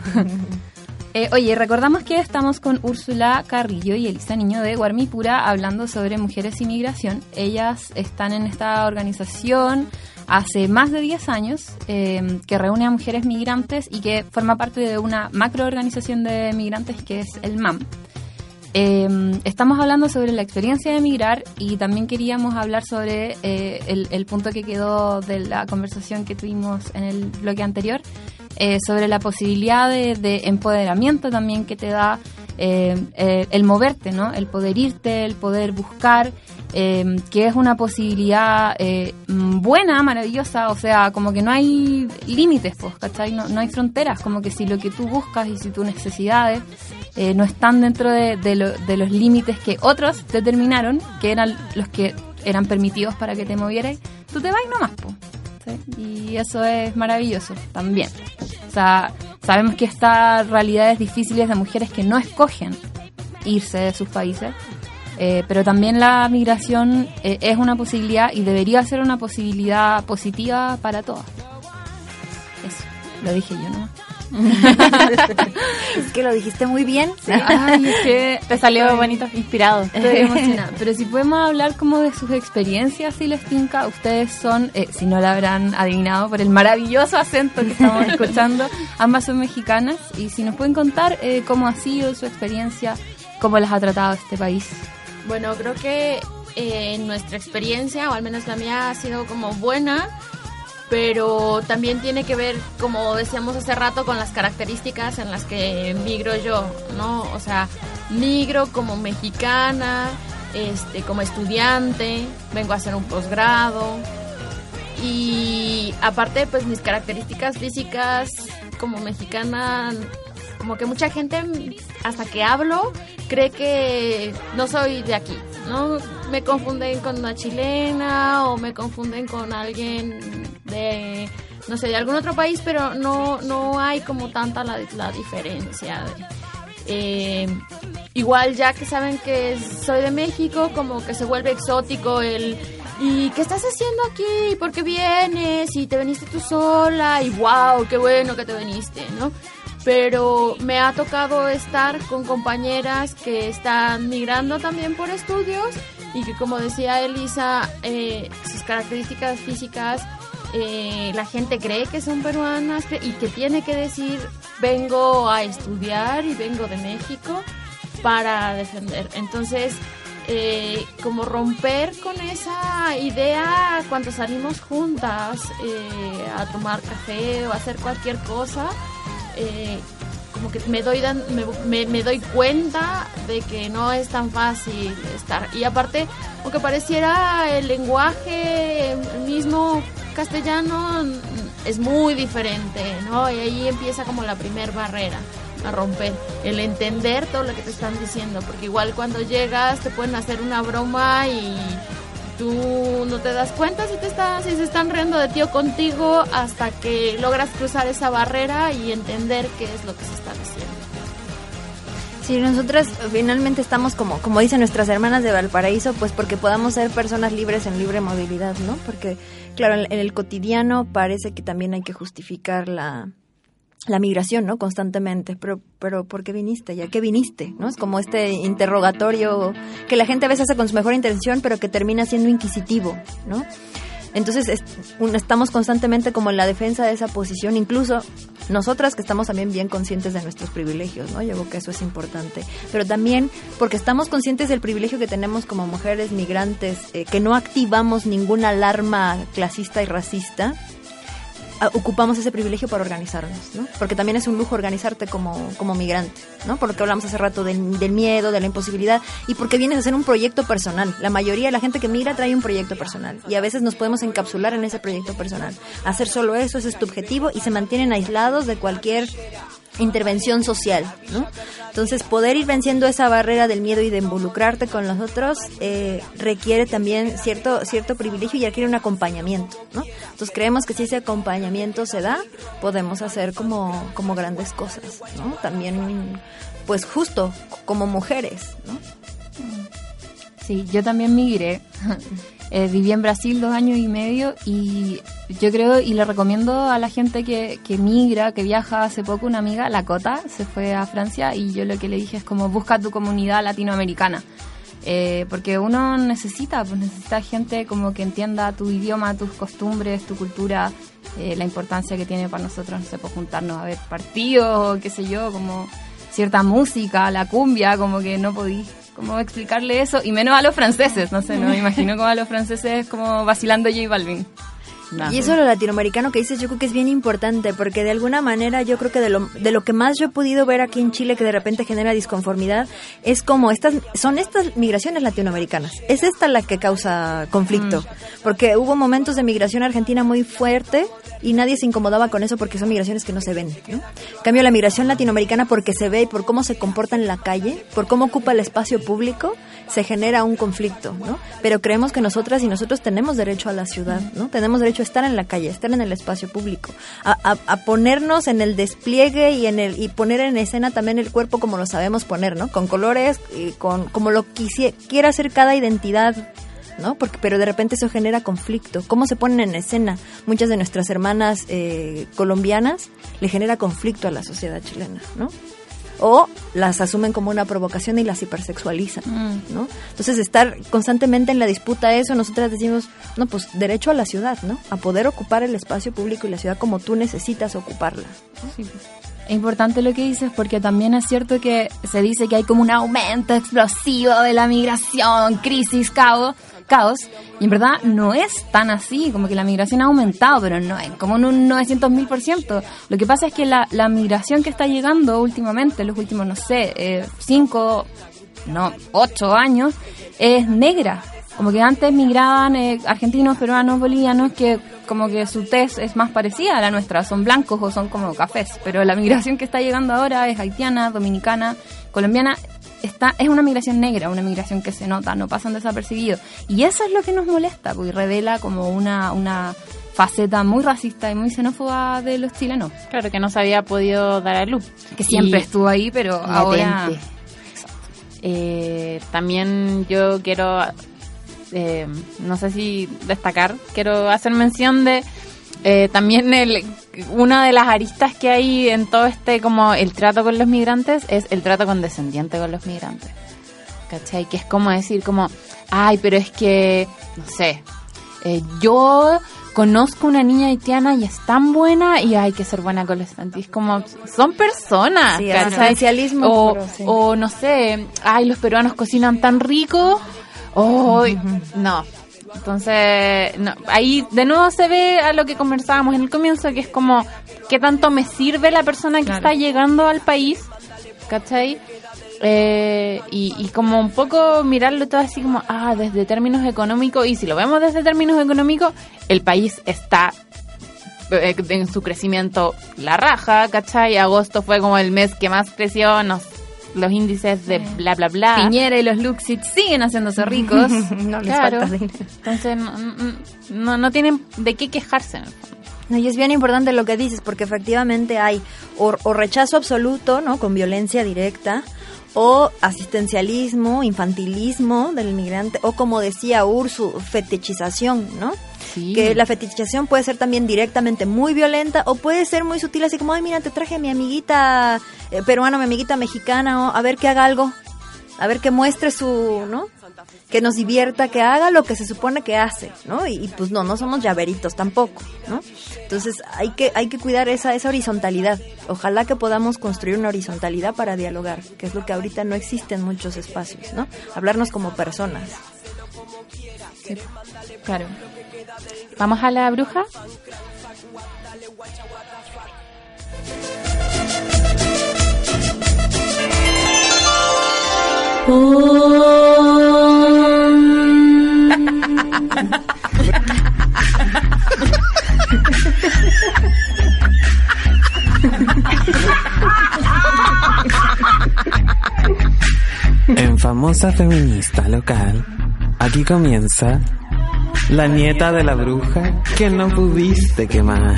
Eh, oye, recordamos que estamos con Úrsula Carrillo y Elisa Niño de Guarmipura hablando sobre mujeres y migración. Ellas están en esta organización hace más de 10 años eh, que reúne a mujeres migrantes y que forma parte de una macroorganización de migrantes que es el MAM. Eh, estamos hablando sobre la experiencia de emigrar y también queríamos hablar sobre eh, el, punto que quedó de la conversación que tuvimos en el bloque anterior, eh, sobre la posibilidad de empoderamiento también que te da eh, eh, el moverte, ¿no? El poder irte, el poder buscar, eh, que es una posibilidad eh, mm, buena, maravillosa, o sea, como que no hay límites, pues, ¿cachai? No, no hay fronteras, como que si lo que tú buscas y si tus necesidades no están dentro de, lo- de los límites que otros determinaron, que eran los que eran permitidos para que te movieras, tú te vas nomás, po, Y eso es maravilloso también. O sea, sabemos que estas realidades difíciles de mujeres que no escogen irse de sus países, eh, pero también la migración eh, es una posibilidad y debería ser una posibilidad positiva para todas. Eso, lo dije yo, ¿no? *laughs* es que lo dijiste muy bien. Ay, es que Te salió bonito, inspirado. Estoy emocionada. Pero si podemos hablar como de sus experiencias, si les tinca, ustedes son, eh, si no la habrán adivinado por el maravilloso acento que estamos *laughs* escuchando, ambas son mexicanas. Y si nos pueden contar eh, cómo ha sido su experiencia, cómo las ha tratado este país. Bueno, creo que eh, en nuestra experiencia, o al menos la mía, ha sido como buena, pero también tiene que ver, como decíamos hace rato, con las características en las que migro yo, ¿no? O sea, migro como mexicana, este, como estudiante, vengo a hacer un posgrado y aparte, pues mis características físicas como mexicana como que mucha gente hasta que hablo cree que no soy de aquí, ¿no? Me confunden con una chilena o me confunden con alguien de no sé, de algún otro país, pero no no hay como tanta la, la diferencia. Eh, igual ya que saben que soy de México, como que se vuelve exótico el ¿Y qué estás haciendo aquí? ¿Por qué vienes? Y te viniste tú sola y wow, qué bueno que te viniste, ¿no? Pero me ha tocado estar con compañeras que están migrando también por estudios y que como decía Elisa, eh, sus características físicas, eh, la gente cree que son peruanas y que tiene que decir vengo a estudiar y vengo de México para defender. Entonces, eh, como romper con esa idea cuando salimos juntas eh, a tomar café o a hacer cualquier cosa, eh, como que me doy, dan- me, me- me doy cuenta de que no es tan fácil estar. Y aparte, aunque pareciera el lenguaje mismo castellano, es muy diferente, ¿no? Y ahí empieza como la primer barrera a romper, el entender todo lo que te están diciendo, porque igual cuando llegas te pueden hacer una broma y tú no te das cuenta si te están, si se están riendo de ti contigo hasta que logras cruzar esa barrera y entender qué es lo que se está diciendo. Sí, nosotras finalmente estamos como, como dicen nuestras hermanas de Valparaíso, pues porque podamos ser personas libres en libre movilidad, ¿no? Porque, claro, en el cotidiano parece que también hay que justificar la, la migración, ¿no? Constantemente. Pero, pero, ¿por qué viniste? ¿Ya qué viniste? ¿No? Es como este interrogatorio que la gente a veces hace con su mejor intención, pero que termina siendo inquisitivo, ¿no? Entonces es- un- estamos constantemente como en la defensa de esa posición, incluso nosotras que estamos también bien conscientes de nuestros privilegios, ¿no? Yo creo que eso es importante. Pero también porque estamos conscientes del privilegio que tenemos como mujeres migrantes, eh, que no activamos ninguna alarma clasista y racista, ocupamos ese privilegio para organizarnos, ¿no? Porque también es un lujo organizarte como, como migrante, ¿no? Por lo que hablamos hace rato del, del miedo, de la imposibilidad, y porque vienes a hacer un proyecto personal. La mayoría de la gente que migra trae un proyecto personal, y a veces nos podemos encapsular en ese proyecto personal. Hacer solo eso, ese es tu objetivo, y se mantienen aislados de cualquier intervención social, ¿no? Entonces, poder ir venciendo esa barrera del miedo y de involucrarte con los otros eh, requiere también cierto cierto privilegio y requiere un acompañamiento, ¿no? Entonces, creemos que si ese acompañamiento se da, podemos hacer como, como grandes cosas, ¿no? También, pues justo, como mujeres, ¿no? Sí, yo también migré. Eh, viví en Brasil dos años y medio y yo creo y le recomiendo a la gente que, que migra, que viaja hace poco, una amiga, la Cota, se fue a Francia y yo lo que le dije es como busca tu comunidad latinoamericana. Eh, porque uno necesita, pues necesita gente como que entienda tu idioma, tus costumbres, tu cultura, eh, la importancia que tiene para nosotros, no sé, pues juntarnos a ver partidos qué sé yo, como cierta música, la cumbia, como que no podí como explicarle eso, y menos a los franceses, no sé, no me *laughs* imagino como a los franceses como vacilando J Balvin. Y eso lo latinoamericano que dices, yo creo que es bien importante, porque de alguna manera yo creo que de lo, de lo que más yo he podido ver aquí en Chile que de repente genera disconformidad, es como estas, son estas migraciones latinoamericanas. Es esta la que causa conflicto, porque hubo momentos de migración argentina muy fuerte y nadie se incomodaba con eso porque son migraciones que no se ven. ¿no? En cambio, la migración latinoamericana porque se ve y por cómo se comporta en la calle, por cómo ocupa el espacio público, se genera un conflicto, ¿no? Pero creemos que nosotras y nosotros tenemos derecho a la ciudad, ¿no? Tenemos derecho a estar en la calle, a estar en el espacio público, a, a- a ponernos en el despliegue y en el y poner en escena también el cuerpo como lo sabemos poner, ¿no? Con colores y con como lo quiera hacer cada identidad ¿no? Porque, pero de repente eso genera conflicto. ¿Cómo se ponen en escena? Muchas de nuestras hermanas eh, colombianas le genera conflicto a la sociedad chilena, ¿no? O las asumen como una provocación y las hipersexualizan, ¿no? Entonces estar constantemente en la disputa eso, nosotras decimos, no, pues derecho a la ciudad, ¿no? A poder ocupar el espacio público y la ciudad como tú necesitas ocuparla. Es importante lo que dices porque también es cierto que se dice que hay como un aumento explosivo de la migración, crisis, caos, caos, y en verdad no es tan así, como que la migración ha aumentado, pero no es como en un 900 mil por ciento. Lo que pasa es que la, la migración que está llegando últimamente, los últimos, no sé, eh, cinco, no, ocho años, es negra. Como que antes migraban eh, argentinos, peruanos, bolivianos, que como que su tez es más parecida a la nuestra, son blancos o son como cafés, pero la migración que está llegando ahora es haitiana, dominicana, colombiana, está es una migración negra, una migración que se nota, no pasan desapercibidos. Y eso es lo que nos molesta, porque revela como una, una faceta muy racista y muy xenófoba de los chilenos. Claro, que no se había podido dar a luz. Que siempre Y- estuvo ahí, pero ahora... Eh, también yo quiero, eh, no sé si destacar, quiero hacer mención de eh, también el, una de las aristas que hay en todo este como el trato con los migrantes es el trato condescendiente con los migrantes. ¿Cachai? Que es como decir como, ay, pero es que, no sé, eh, yo conozco una niña haitiana y es tan buena y hay que ser buena con los. Es como, son personas, Sí, O, puro, sí. o no sé, ay, los peruanos cocinan tan rico. Ay, no. Entonces, no, ahí de nuevo se ve a lo que conversábamos en el comienzo, que es como, ¿qué tanto me sirve la persona que Claro. está llegando al país? ¿Cachai? Eh, y, y como un poco mirarlo todo así como, ah, desde términos económicos, y si lo vemos desde términos económicos, el país está eh, en su crecimiento la raja, ¿cachai? Agosto fue como el mes que más creció, nos, los índices de bla, bla, bla. Piñera y los Luxit siguen haciéndose ricos. *laughs* no les Claro. falta dinero. Entonces, no, no, tienen de qué quejarse en el fondo. No, y es bien importante lo que dices, porque efectivamente hay o, o rechazo absoluto, ¿no? Con violencia directa, o asistencialismo, infantilismo del inmigrante, o como decía Ursu, fetichización, ¿no? Sí. Que la fetichización puede ser también directamente muy violenta o puede ser muy sutil, así como, ay, mira, te traje a mi amiguita eh, peruana, mi amiguita mexicana, o a ver que haga algo, a ver que muestre su, ¿no? Que nos divierta, que haga lo que se supone que hace, ¿no? Y, pues no, no somos llaveritos tampoco, ¿no? Entonces hay que, hay que cuidar esa, esa horizontalidad. Ojalá que podamos construir una horizontalidad para dialogar, que es lo que ahorita no existe en muchos espacios, ¿no? Hablarnos como personas. Claro. ¿Vamos a la bruja? En famosa feminista local, aquí comienza la nieta de la bruja que no pudiste quemar.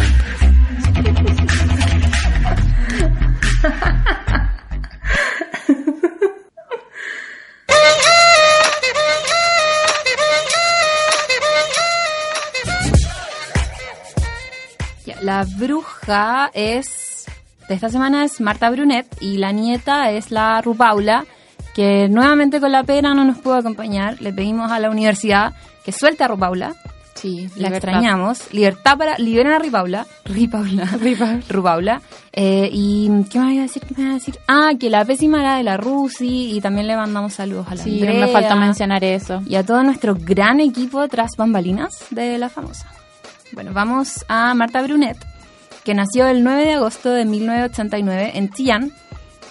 Bruja es, de esta semana es Marta Brunet y la nieta es la Rupaula, que nuevamente con la pena no nos pudo acompañar. Le pedimos a la universidad que suelte a Rupaula. Sí, la libertad. extrañamos. Libertad para, liberen a Ripaula. Ripaula. *laughs* Rupaula. Eh, y, ¿qué me iba a decir? ¿Qué me iba a decir? Ah, que la pésima era de la Rusi y también le mandamos saludos a la Sí, Andrea me falta mencionar eso. y a todo nuestro gran equipo tras bambalinas de la famosa. Bueno, vamos a Marta Brunet, que nació el 9 de agosto de 1989 en Chillán.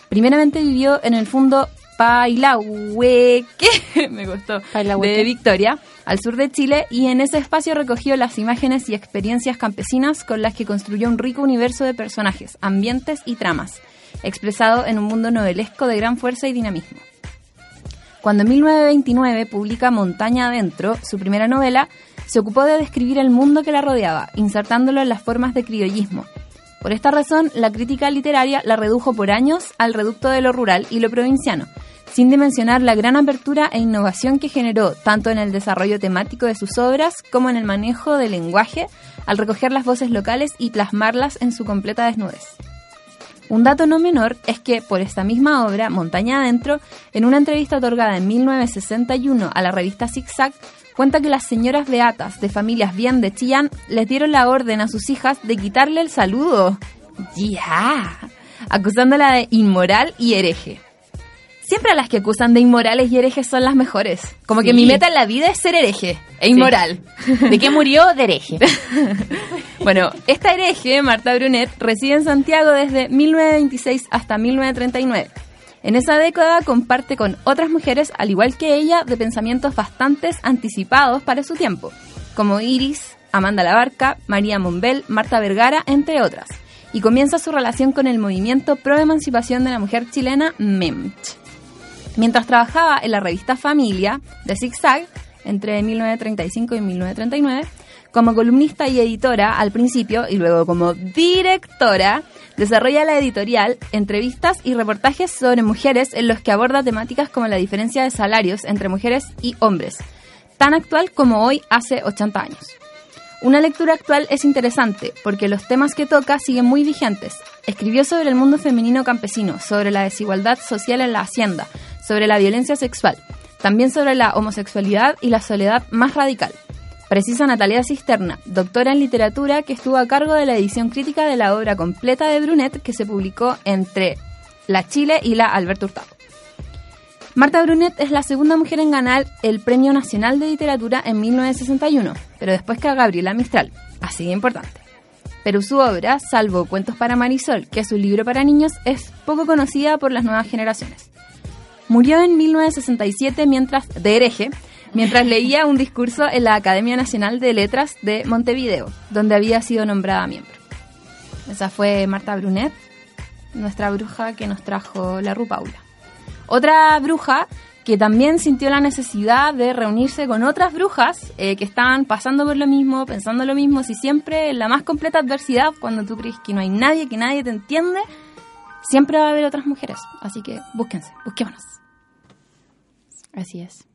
Primeramente vivió en el fondo Pailahueque, *laughs* me gustó, de Victoria, al sur de Chile, y en ese espacio recogió las imágenes y experiencias campesinas con las que construyó un rico universo de personajes, ambientes y tramas, expresado en un mundo novelesco de gran fuerza y dinamismo. Cuando en 1929 publica Montaña Adentro, su primera novela, se ocupó de describir el mundo que la rodeaba, insertándolo en las formas de criollismo. Por esta razón, la crítica literaria la redujo por años al reducto de lo rural y lo provinciano, sin dimensionar la gran apertura e innovación que generó tanto en el desarrollo temático de sus obras como en el manejo del lenguaje al recoger las voces locales y plasmarlas en su completa desnudez. Un dato no menor es que por esta misma obra, Montaña Adentro, en una entrevista otorgada en 1961 a la revista Zigzag, cuenta que las señoras beatas de familias bien de Chillán les dieron la orden a sus hijas de quitarle el saludo. ¡Ya! Acusándola de inmoral y hereje. Siempre a las que acusan de inmorales y herejes son las mejores. Como que mi meta en la vida es ser hereje e inmoral. *laughs* ¿De qué murió? De hereje. *laughs* Bueno, esta hereje, Marta Brunet, reside en Santiago desde 1926 hasta 1939. En esa década comparte con otras mujeres, al igual que ella, de pensamientos bastante anticipados para su tiempo, como Iris, Amanda Labarca, María Monbel, Marta Vergara, entre otras, y comienza su relación con el movimiento pro emancipación de la mujer chilena, MEMCH. Mientras trabajaba en la revista Familia de Zigzag, entre 1935 y 1939, como columnista y editora al principio y luego como directora, desarrolla la editorial entrevistas y reportajes sobre mujeres en los que aborda temáticas como la diferencia de salarios entre mujeres y hombres, tan actual como hoy hace 80 años. Una lectura actual es interesante porque los temas que toca siguen muy vigentes. Escribió sobre el mundo femenino campesino, sobre la desigualdad social en la hacienda, sobre la violencia sexual, también sobre la homosexualidad y la soledad más radical. Precisa Natalia Cisterna, doctora en literatura que estuvo a cargo de la edición crítica de la obra completa de Brunet que se publicó entre la Chile y la Alberto Hurtado. Marta Brunet es la segunda mujer en ganar el Premio Nacional de Literatura en 1961, pero después que a Gabriela Mistral, así de importante. Pero su obra, salvo Cuentos para Marisol, que es un libro para niños, es poco conocida por las nuevas generaciones. Murió en 1967 mientras, de hereje, mientras leía un discurso en la Academia Nacional de Letras de Montevideo, donde había sido nombrada miembro. Esa fue Marta Brunet, nuestra bruja que nos trajo la Rupaula. Otra bruja que también sintió la necesidad de reunirse con otras brujas eh, que estaban pasando por lo mismo, pensando lo mismo, si siempre en la más completa adversidad, cuando tú crees que no hay nadie, que nadie te entiende, siempre va a haber otras mujeres. Así que búsquense, busquémonos. Así es.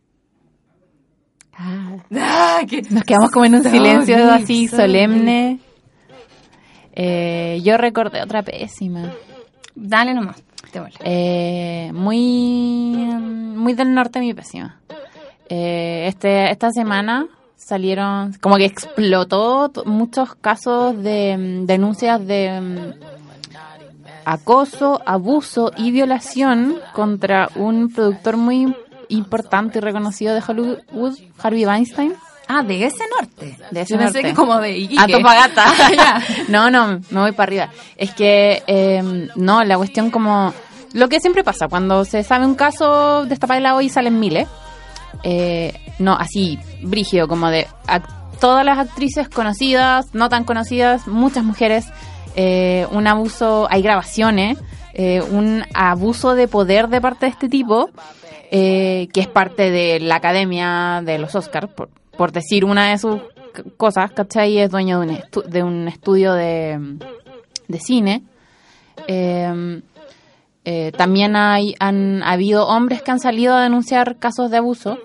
Ah, Ah, que- Nos quedamos como en un silencio así solemne. Eh, yo recordé otra pésima. Dale nomás. Eh, muy, muy del norte mi pésima. Eh, este, esta semana salieron, como que explotó muchos casos de mm, denuncias de mm, acoso, abuso y violación contra un productor muy importante y reconocido de Hollywood, Harvey Weinstein. Ah, de ese norte. De ese Yo pensé norte. que como de Iquique. Antofagasta. *laughs* Ah, ya. *laughs* no, no, me voy para arriba. Es que, eh, no, la cuestión como... Lo que siempre pasa, cuando se sabe un caso, destapáis hoy y salen miles. Eh, no, así, brígido, como de todas las actrices conocidas, no tan conocidas, muchas mujeres, eh, un abuso, hay grabaciones, eh, un abuso de poder de parte de este tipo, eh, que es parte de la academia de los Oscars, por, por decir una de sus cosas, ¿cachai? Es dueño de un, estu- de un estudio de, de cine. Eh, eh, también hay, han habido hombres que han salido a denunciar casos de abuso.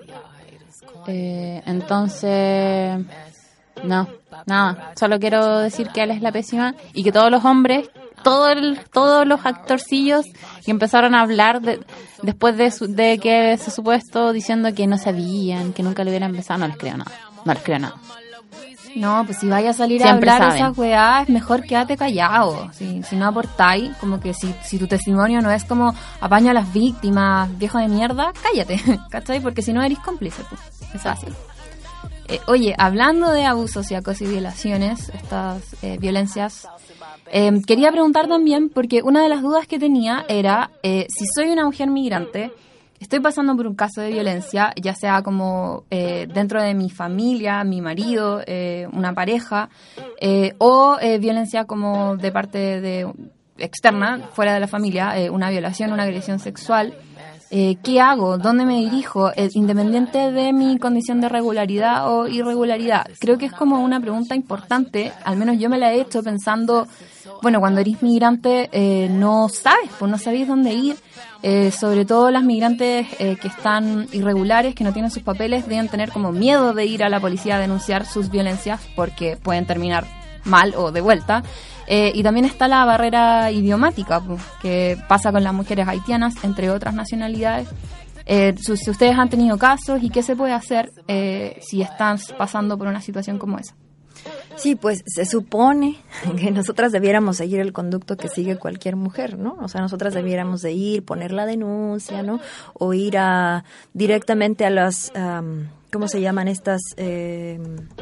Eh, entonces, no, nada. Solo quiero decir que él es la pésima y que todos los hombres, todo el- todos los actorcillos que empezaron a hablar de- después de, su- de que se supuesto diciendo que no sabían, que nunca le hubieran empezado, no les creo nada. No les creo nada. No, pues si vaya a salir Siempre a hablar saben. esas weá, es mejor quédate callado. Si, si no aportáis, como que si, si tu testimonio no es como apaño a las víctimas, viejo de mierda, cállate, *laughs* ¿cachai? Porque si no eres cómplice, pues, es fácil. Eh, oye, hablando de abusos y acoso y violaciones, estas eh, violencias, eh, quería preguntar también, porque una de las dudas que tenía era, eh, si soy una mujer migrante, estoy pasando por un caso de violencia, ya sea como eh, dentro de mi familia, mi marido, eh, una pareja, eh, o eh, violencia como de parte de externa, fuera de la familia, una violación, una agresión sexual. Eh, ¿Qué hago? ¿Dónde me dirijo? Eh, independiente de mi condición de regularidad o irregularidad. Creo que es como una pregunta importante, al menos yo me la he hecho pensando, bueno, cuando eres migrante eh, no sabes, pues no sabéis dónde ir. Eh, sobre todo las migrantes eh, que están irregulares, que no tienen sus papeles, deben tener como miedo de ir a la policía a denunciar sus violencias porque pueden terminar mal o de vuelta. Eh, y también está la barrera idiomática, pues, que pasa con las mujeres haitianas, entre otras nacionalidades. Eh, si ustedes han tenido casos y qué se puede hacer eh, si están pasando por una situación como esa. Sí, pues se supone que nosotras debiéramos seguir el conducto que sigue cualquier mujer, ¿no? O sea, nosotras debiéramos de ir, poner la denuncia, ¿no? O ir a directamente a las, ¿cómo se llaman estas eh,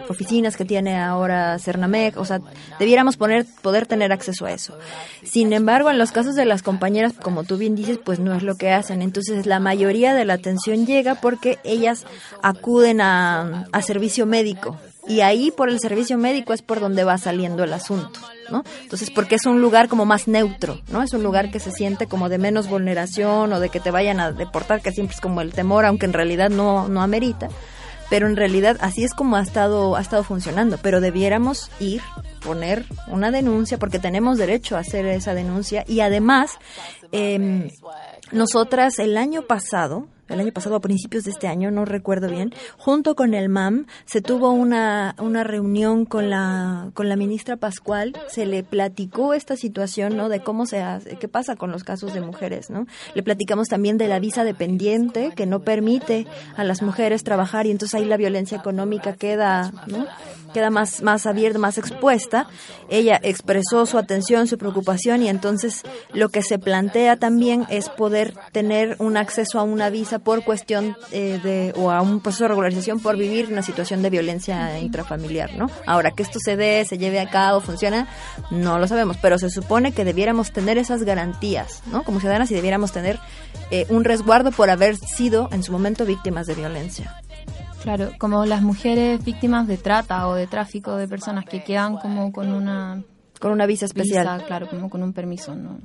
oficinas que tiene ahora Cernamec? O sea, debiéramos poner, poder tener acceso a eso. Sin embargo, en los casos de las compañeras, como tú bien dices, pues no es lo que hacen. Entonces, la mayoría de la atención llega porque ellas acuden a, a servicio médico. Y ahí por el servicio médico es por donde va saliendo el asunto, ¿no? Entonces, porque es un lugar como más neutro, ¿no? Es un lugar que se siente como de menos vulneración o de que te vayan a deportar, que siempre es como el temor, aunque en realidad no, no amerita. Pero en realidad así es como ha estado, ha estado funcionando. Pero debiéramos ir, poner una denuncia, porque tenemos derecho a hacer esa denuncia. Y además, em, nosotras el año pasado, el año pasado a principios de este año, no recuerdo bien, junto con el MAM se tuvo una, una reunión con la, con la ministra Pascual, se le platicó esta situación, ¿no? De cómo se hace, qué pasa con los casos de mujeres, ¿no? Le platicamos también de la visa dependiente que no permite a las mujeres trabajar y entonces ahí la violencia económica queda, ¿no? Queda más, más abierta, más expuesta. Ella expresó su atención, su preocupación y entonces lo que se plantea también es poder tener un acceso a una visa por cuestión eh, de, o a un proceso de regularización por vivir una situación de violencia intrafamiliar, ¿no? Ahora, que esto se dé, se lleve a cabo, funciona, no lo sabemos, pero se supone que debiéramos tener esas garantías, ¿no? Como ciudadanas y debiéramos tener eh, un resguardo por haber sido en su momento víctimas de violencia. Claro, como las mujeres víctimas de trata o de tráfico de personas que quedan como con una con una visa especial. Claro, como con un permiso, ¿no?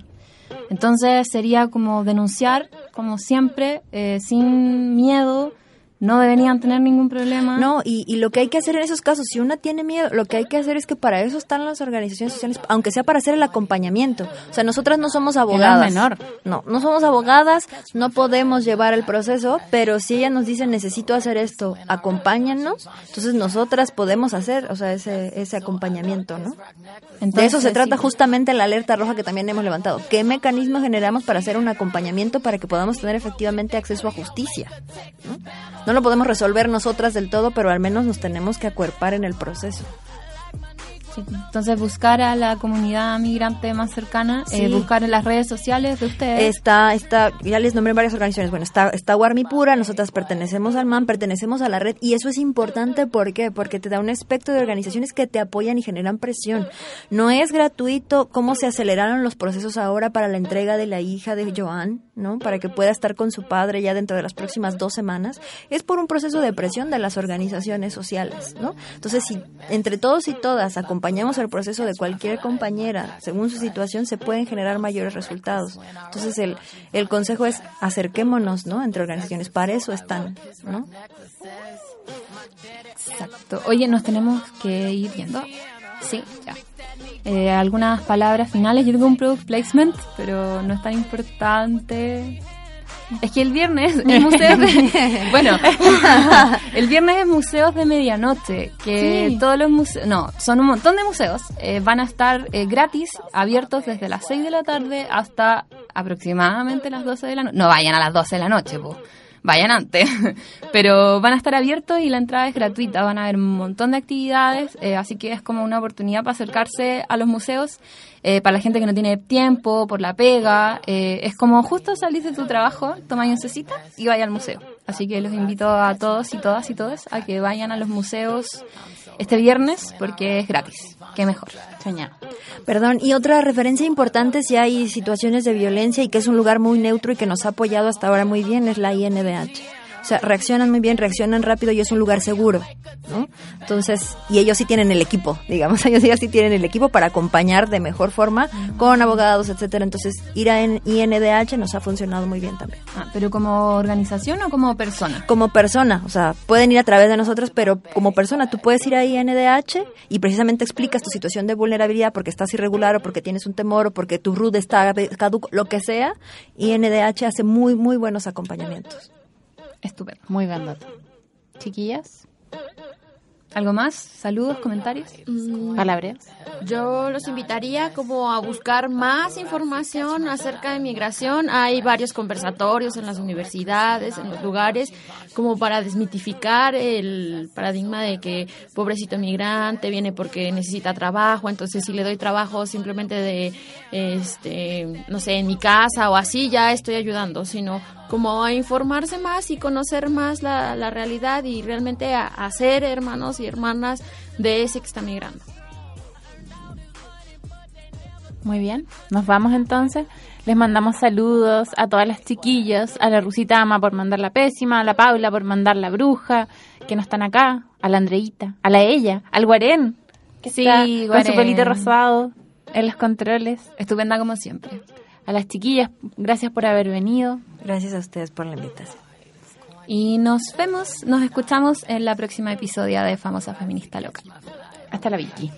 Entonces sería como denunciar, como siempre, eh, sin miedo, no deberían tener ningún problema. No, y, y lo que hay que hacer en esos casos, si una tiene miedo, lo que hay que hacer es que para eso están las organizaciones sociales, aunque sea para hacer el acompañamiento. O sea, nosotras no somos abogadas. menor. No, no somos abogadas, no podemos llevar el proceso, pero si ella nos dice necesito hacer esto, acompáñanos, entonces nosotras podemos hacer, o sea, ese, ese acompañamiento, ¿no? de eso se Entonces, trata justamente la alerta roja que también hemos levantado. ¿Qué mecanismos generamos para hacer un acompañamiento para que podamos tener efectivamente acceso a justicia? ¿no? No lo podemos resolver nosotras del todo, pero al menos nos tenemos que acuerpar en el proceso. Sí, entonces buscar a la comunidad migrante más cercana, eh, buscar en las redes sociales de ustedes. Está, está, ya les nombré varias organizaciones. Bueno, está, está Guarmipura, nosotras pertenecemos al MAN, pertenecemos a la red, y eso es importante, ¿por qué? Porque te da un aspecto de organizaciones que te apoyan y generan presión. No es gratuito cómo se aceleraron los procesos ahora para la entrega de la hija de Joan, ¿no? Para que pueda estar con su padre ya dentro de las próximas dos semanas. Es por un proceso de presión de las organizaciones sociales, ¿no? Entonces, si entre todos y todas acompañamos el proceso de cualquier compañera según su situación, se pueden generar mayores resultados. Entonces, el, el consejo es acerquémonos, ¿no? Entre organizaciones. Para eso están, ¿no? Exacto. Oye, nos tenemos que ir viendo. Sí, ya. Eh, algunas palabras finales. Yo tengo un product placement, pero no es tan importante. Es que el viernes es museo de, *laughs* bueno, *laughs* el viernes es museos de medianoche, que Sí. todos los museos, no, son un montón de museos, eh, van a estar eh, gratis, abiertos desde las 6 de la tarde hasta aproximadamente las 12 de la noche. No vayan a las 12 de la noche, po. Vayan antes, *laughs* pero van a estar abiertos y la entrada es gratuita, van a haber un montón de actividades, eh, así que es como una oportunidad para acercarse a los museos, eh, para la gente que no tiene tiempo, por la pega, eh, es como justo salir de tu trabajo, toma un cecita y vaya al museo. Así que los invito a todos y todas y todos a que vayan a los museos este viernes porque es gratis. Qué mejor. Soñado. Perdón, y otra referencia importante si hay situaciones de violencia y que es un lugar muy neutro y que nos ha apoyado hasta ahora muy bien es la INDH. O sea, reaccionan muy bien, reaccionan rápido y es un lugar seguro, ¿no? Entonces, y ellos sí tienen el equipo, *laughs* digamos, ellos ya sí tienen el equipo para acompañar de mejor forma con abogados, etcétera. Entonces, ir a INDH nos ha funcionado muy bien también. Ah, pero como organización o como persona? Como persona, o sea, pueden ir a través de nosotros, pero como persona tú puedes ir a INDH y precisamente explicas tu situación de vulnerabilidad porque estás irregular o porque tienes un temor o porque tu RUD está caduco, lo que sea. INDH hace muy, muy buenos acompañamientos. Estupendo. Muy buen dato. Chiquillas, ¿Algo más? ¿Saludos? ¿Comentarios? palabras. Yo los invitaría como a buscar más información acerca de migración. Hay varios conversatorios en las universidades, en los lugares, como para desmitificar el paradigma de que pobrecito migrante viene porque necesita trabajo, entonces si le doy trabajo simplemente de, este, no sé, en mi casa o así, ya estoy ayudando, sino como a informarse más y conocer más la, la realidad y realmente a, a ser hermanos y hermanas de ese que está migrando. Muy bien, nos vamos entonces. Les mandamos saludos a todas las chiquillas, a la Rusitama por mandar la pésima, a la Paula por mandar la bruja, que no están acá, a la Andreita, a la ella, al Guarén, que Sí, está con su Guarén. pelito rosado en los controles. Estupenda como siempre. A las chiquillas, gracias por haber venido. Gracias a ustedes por la invitación. Y nos vemos, nos escuchamos en la próxima episodio de Famosa Feminista Local. Hasta la Vicky.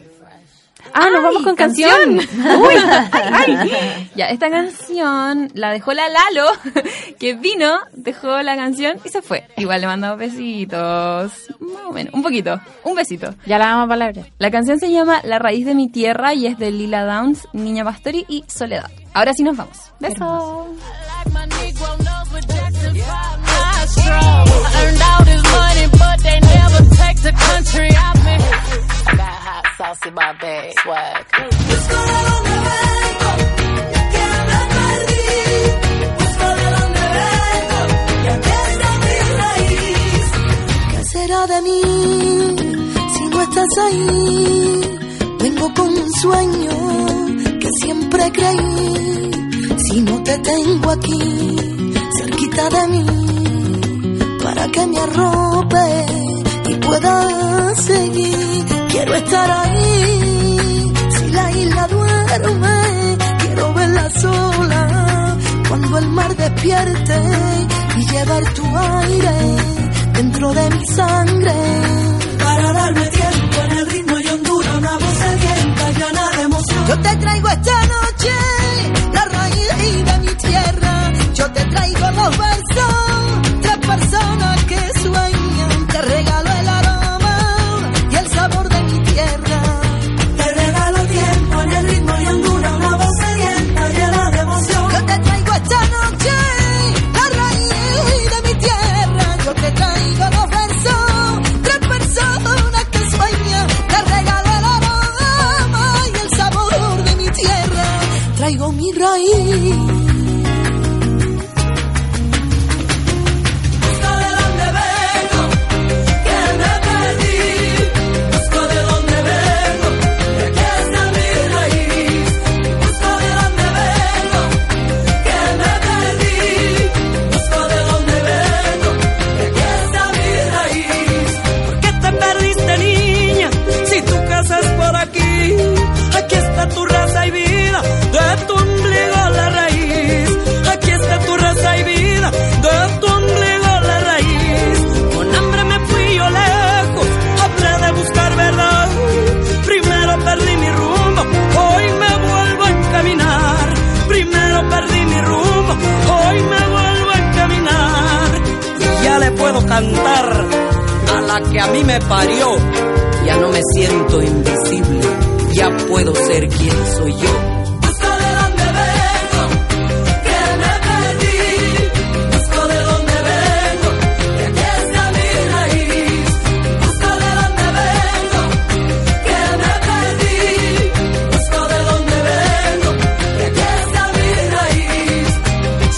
Ah, nos vamos con canción. Uy, ay, ay. *laughs* Ya, esta canción la dejó la Lalo, *laughs* que vino, dejó la canción y se fue. Igual le mandamos besitos. Más o menos, un poquito, un besito. Ya la damos palabra. La canción se llama La raíz de mi tierra y es de Lila Downs, Niña Pastori y Soledad. Ahora sí nos vamos. Besos. Earned all this money, but they never take the country out me. I got hot sauce in my bag, swag. ¿Qué será de mí si no estás ahí? Vengo con un sueño que siempre creí. Si no te tengo aquí, cerquita de mí, para que me arrope y pueda seguir. Quiero estar ahí. Si la isla duerme, quiero verla sola. Cuando el mar despierte y llevar tu aire dentro de mi sangre. Para darme tiempo en el ritmo y hondura, una voz sedienta llena de emoción. Yo te traigo esta noche la raíz de mi tierra. Yo te traigo dos versos, tres personas que sueñan. La que a mí me parió. Ya no me siento invisible, ya puedo ser quien soy yo. Busco de dónde vengo, que me perdí. Busco de dónde vengo, que aquí está mi raíz. Busco de dónde vengo, que me perdí. Busco de dónde vengo, que aquí está mi raíz.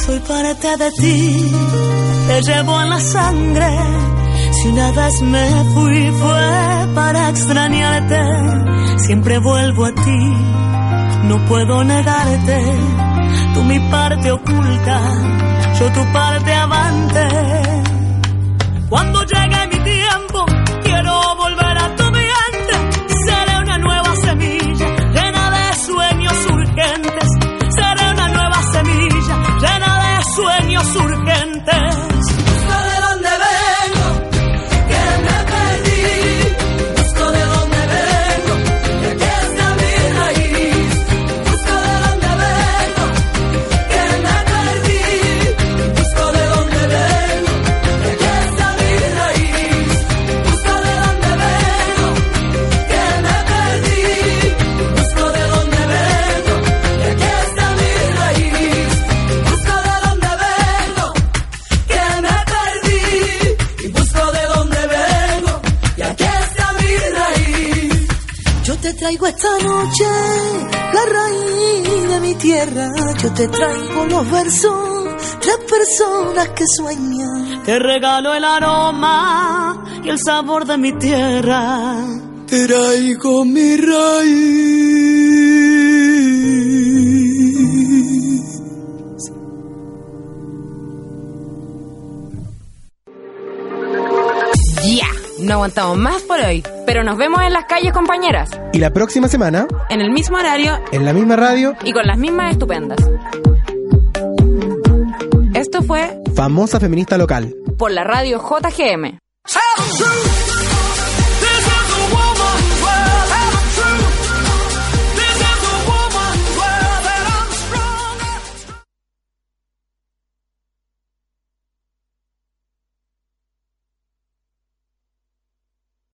Soy parte de ti, te llevo en la sangre. Vez me fui fue para extrañarte, siempre vuelvo a ti, no puedo negarte. Tú mi parte oculta, yo tu parte avante. Cuando llegue mi tiempo, quiero volver a tu vientre. Seré una nueva semilla llena de sueños urgentes. Seré una nueva semilla llena de sueños urgentes. Traigo esta noche la raíz de mi tierra. Yo te traigo los versos, tres personas que sueñan. Te regalo el aroma y el sabor de mi tierra. Te traigo mi raíz. No aguantamos más por hoy, pero nos vemos en las calles, compañeras, Y la próxima semana, en el mismo horario en la misma radio, y con las mismas estupendas. Esto fue famosa feminista local. por la radio JGM.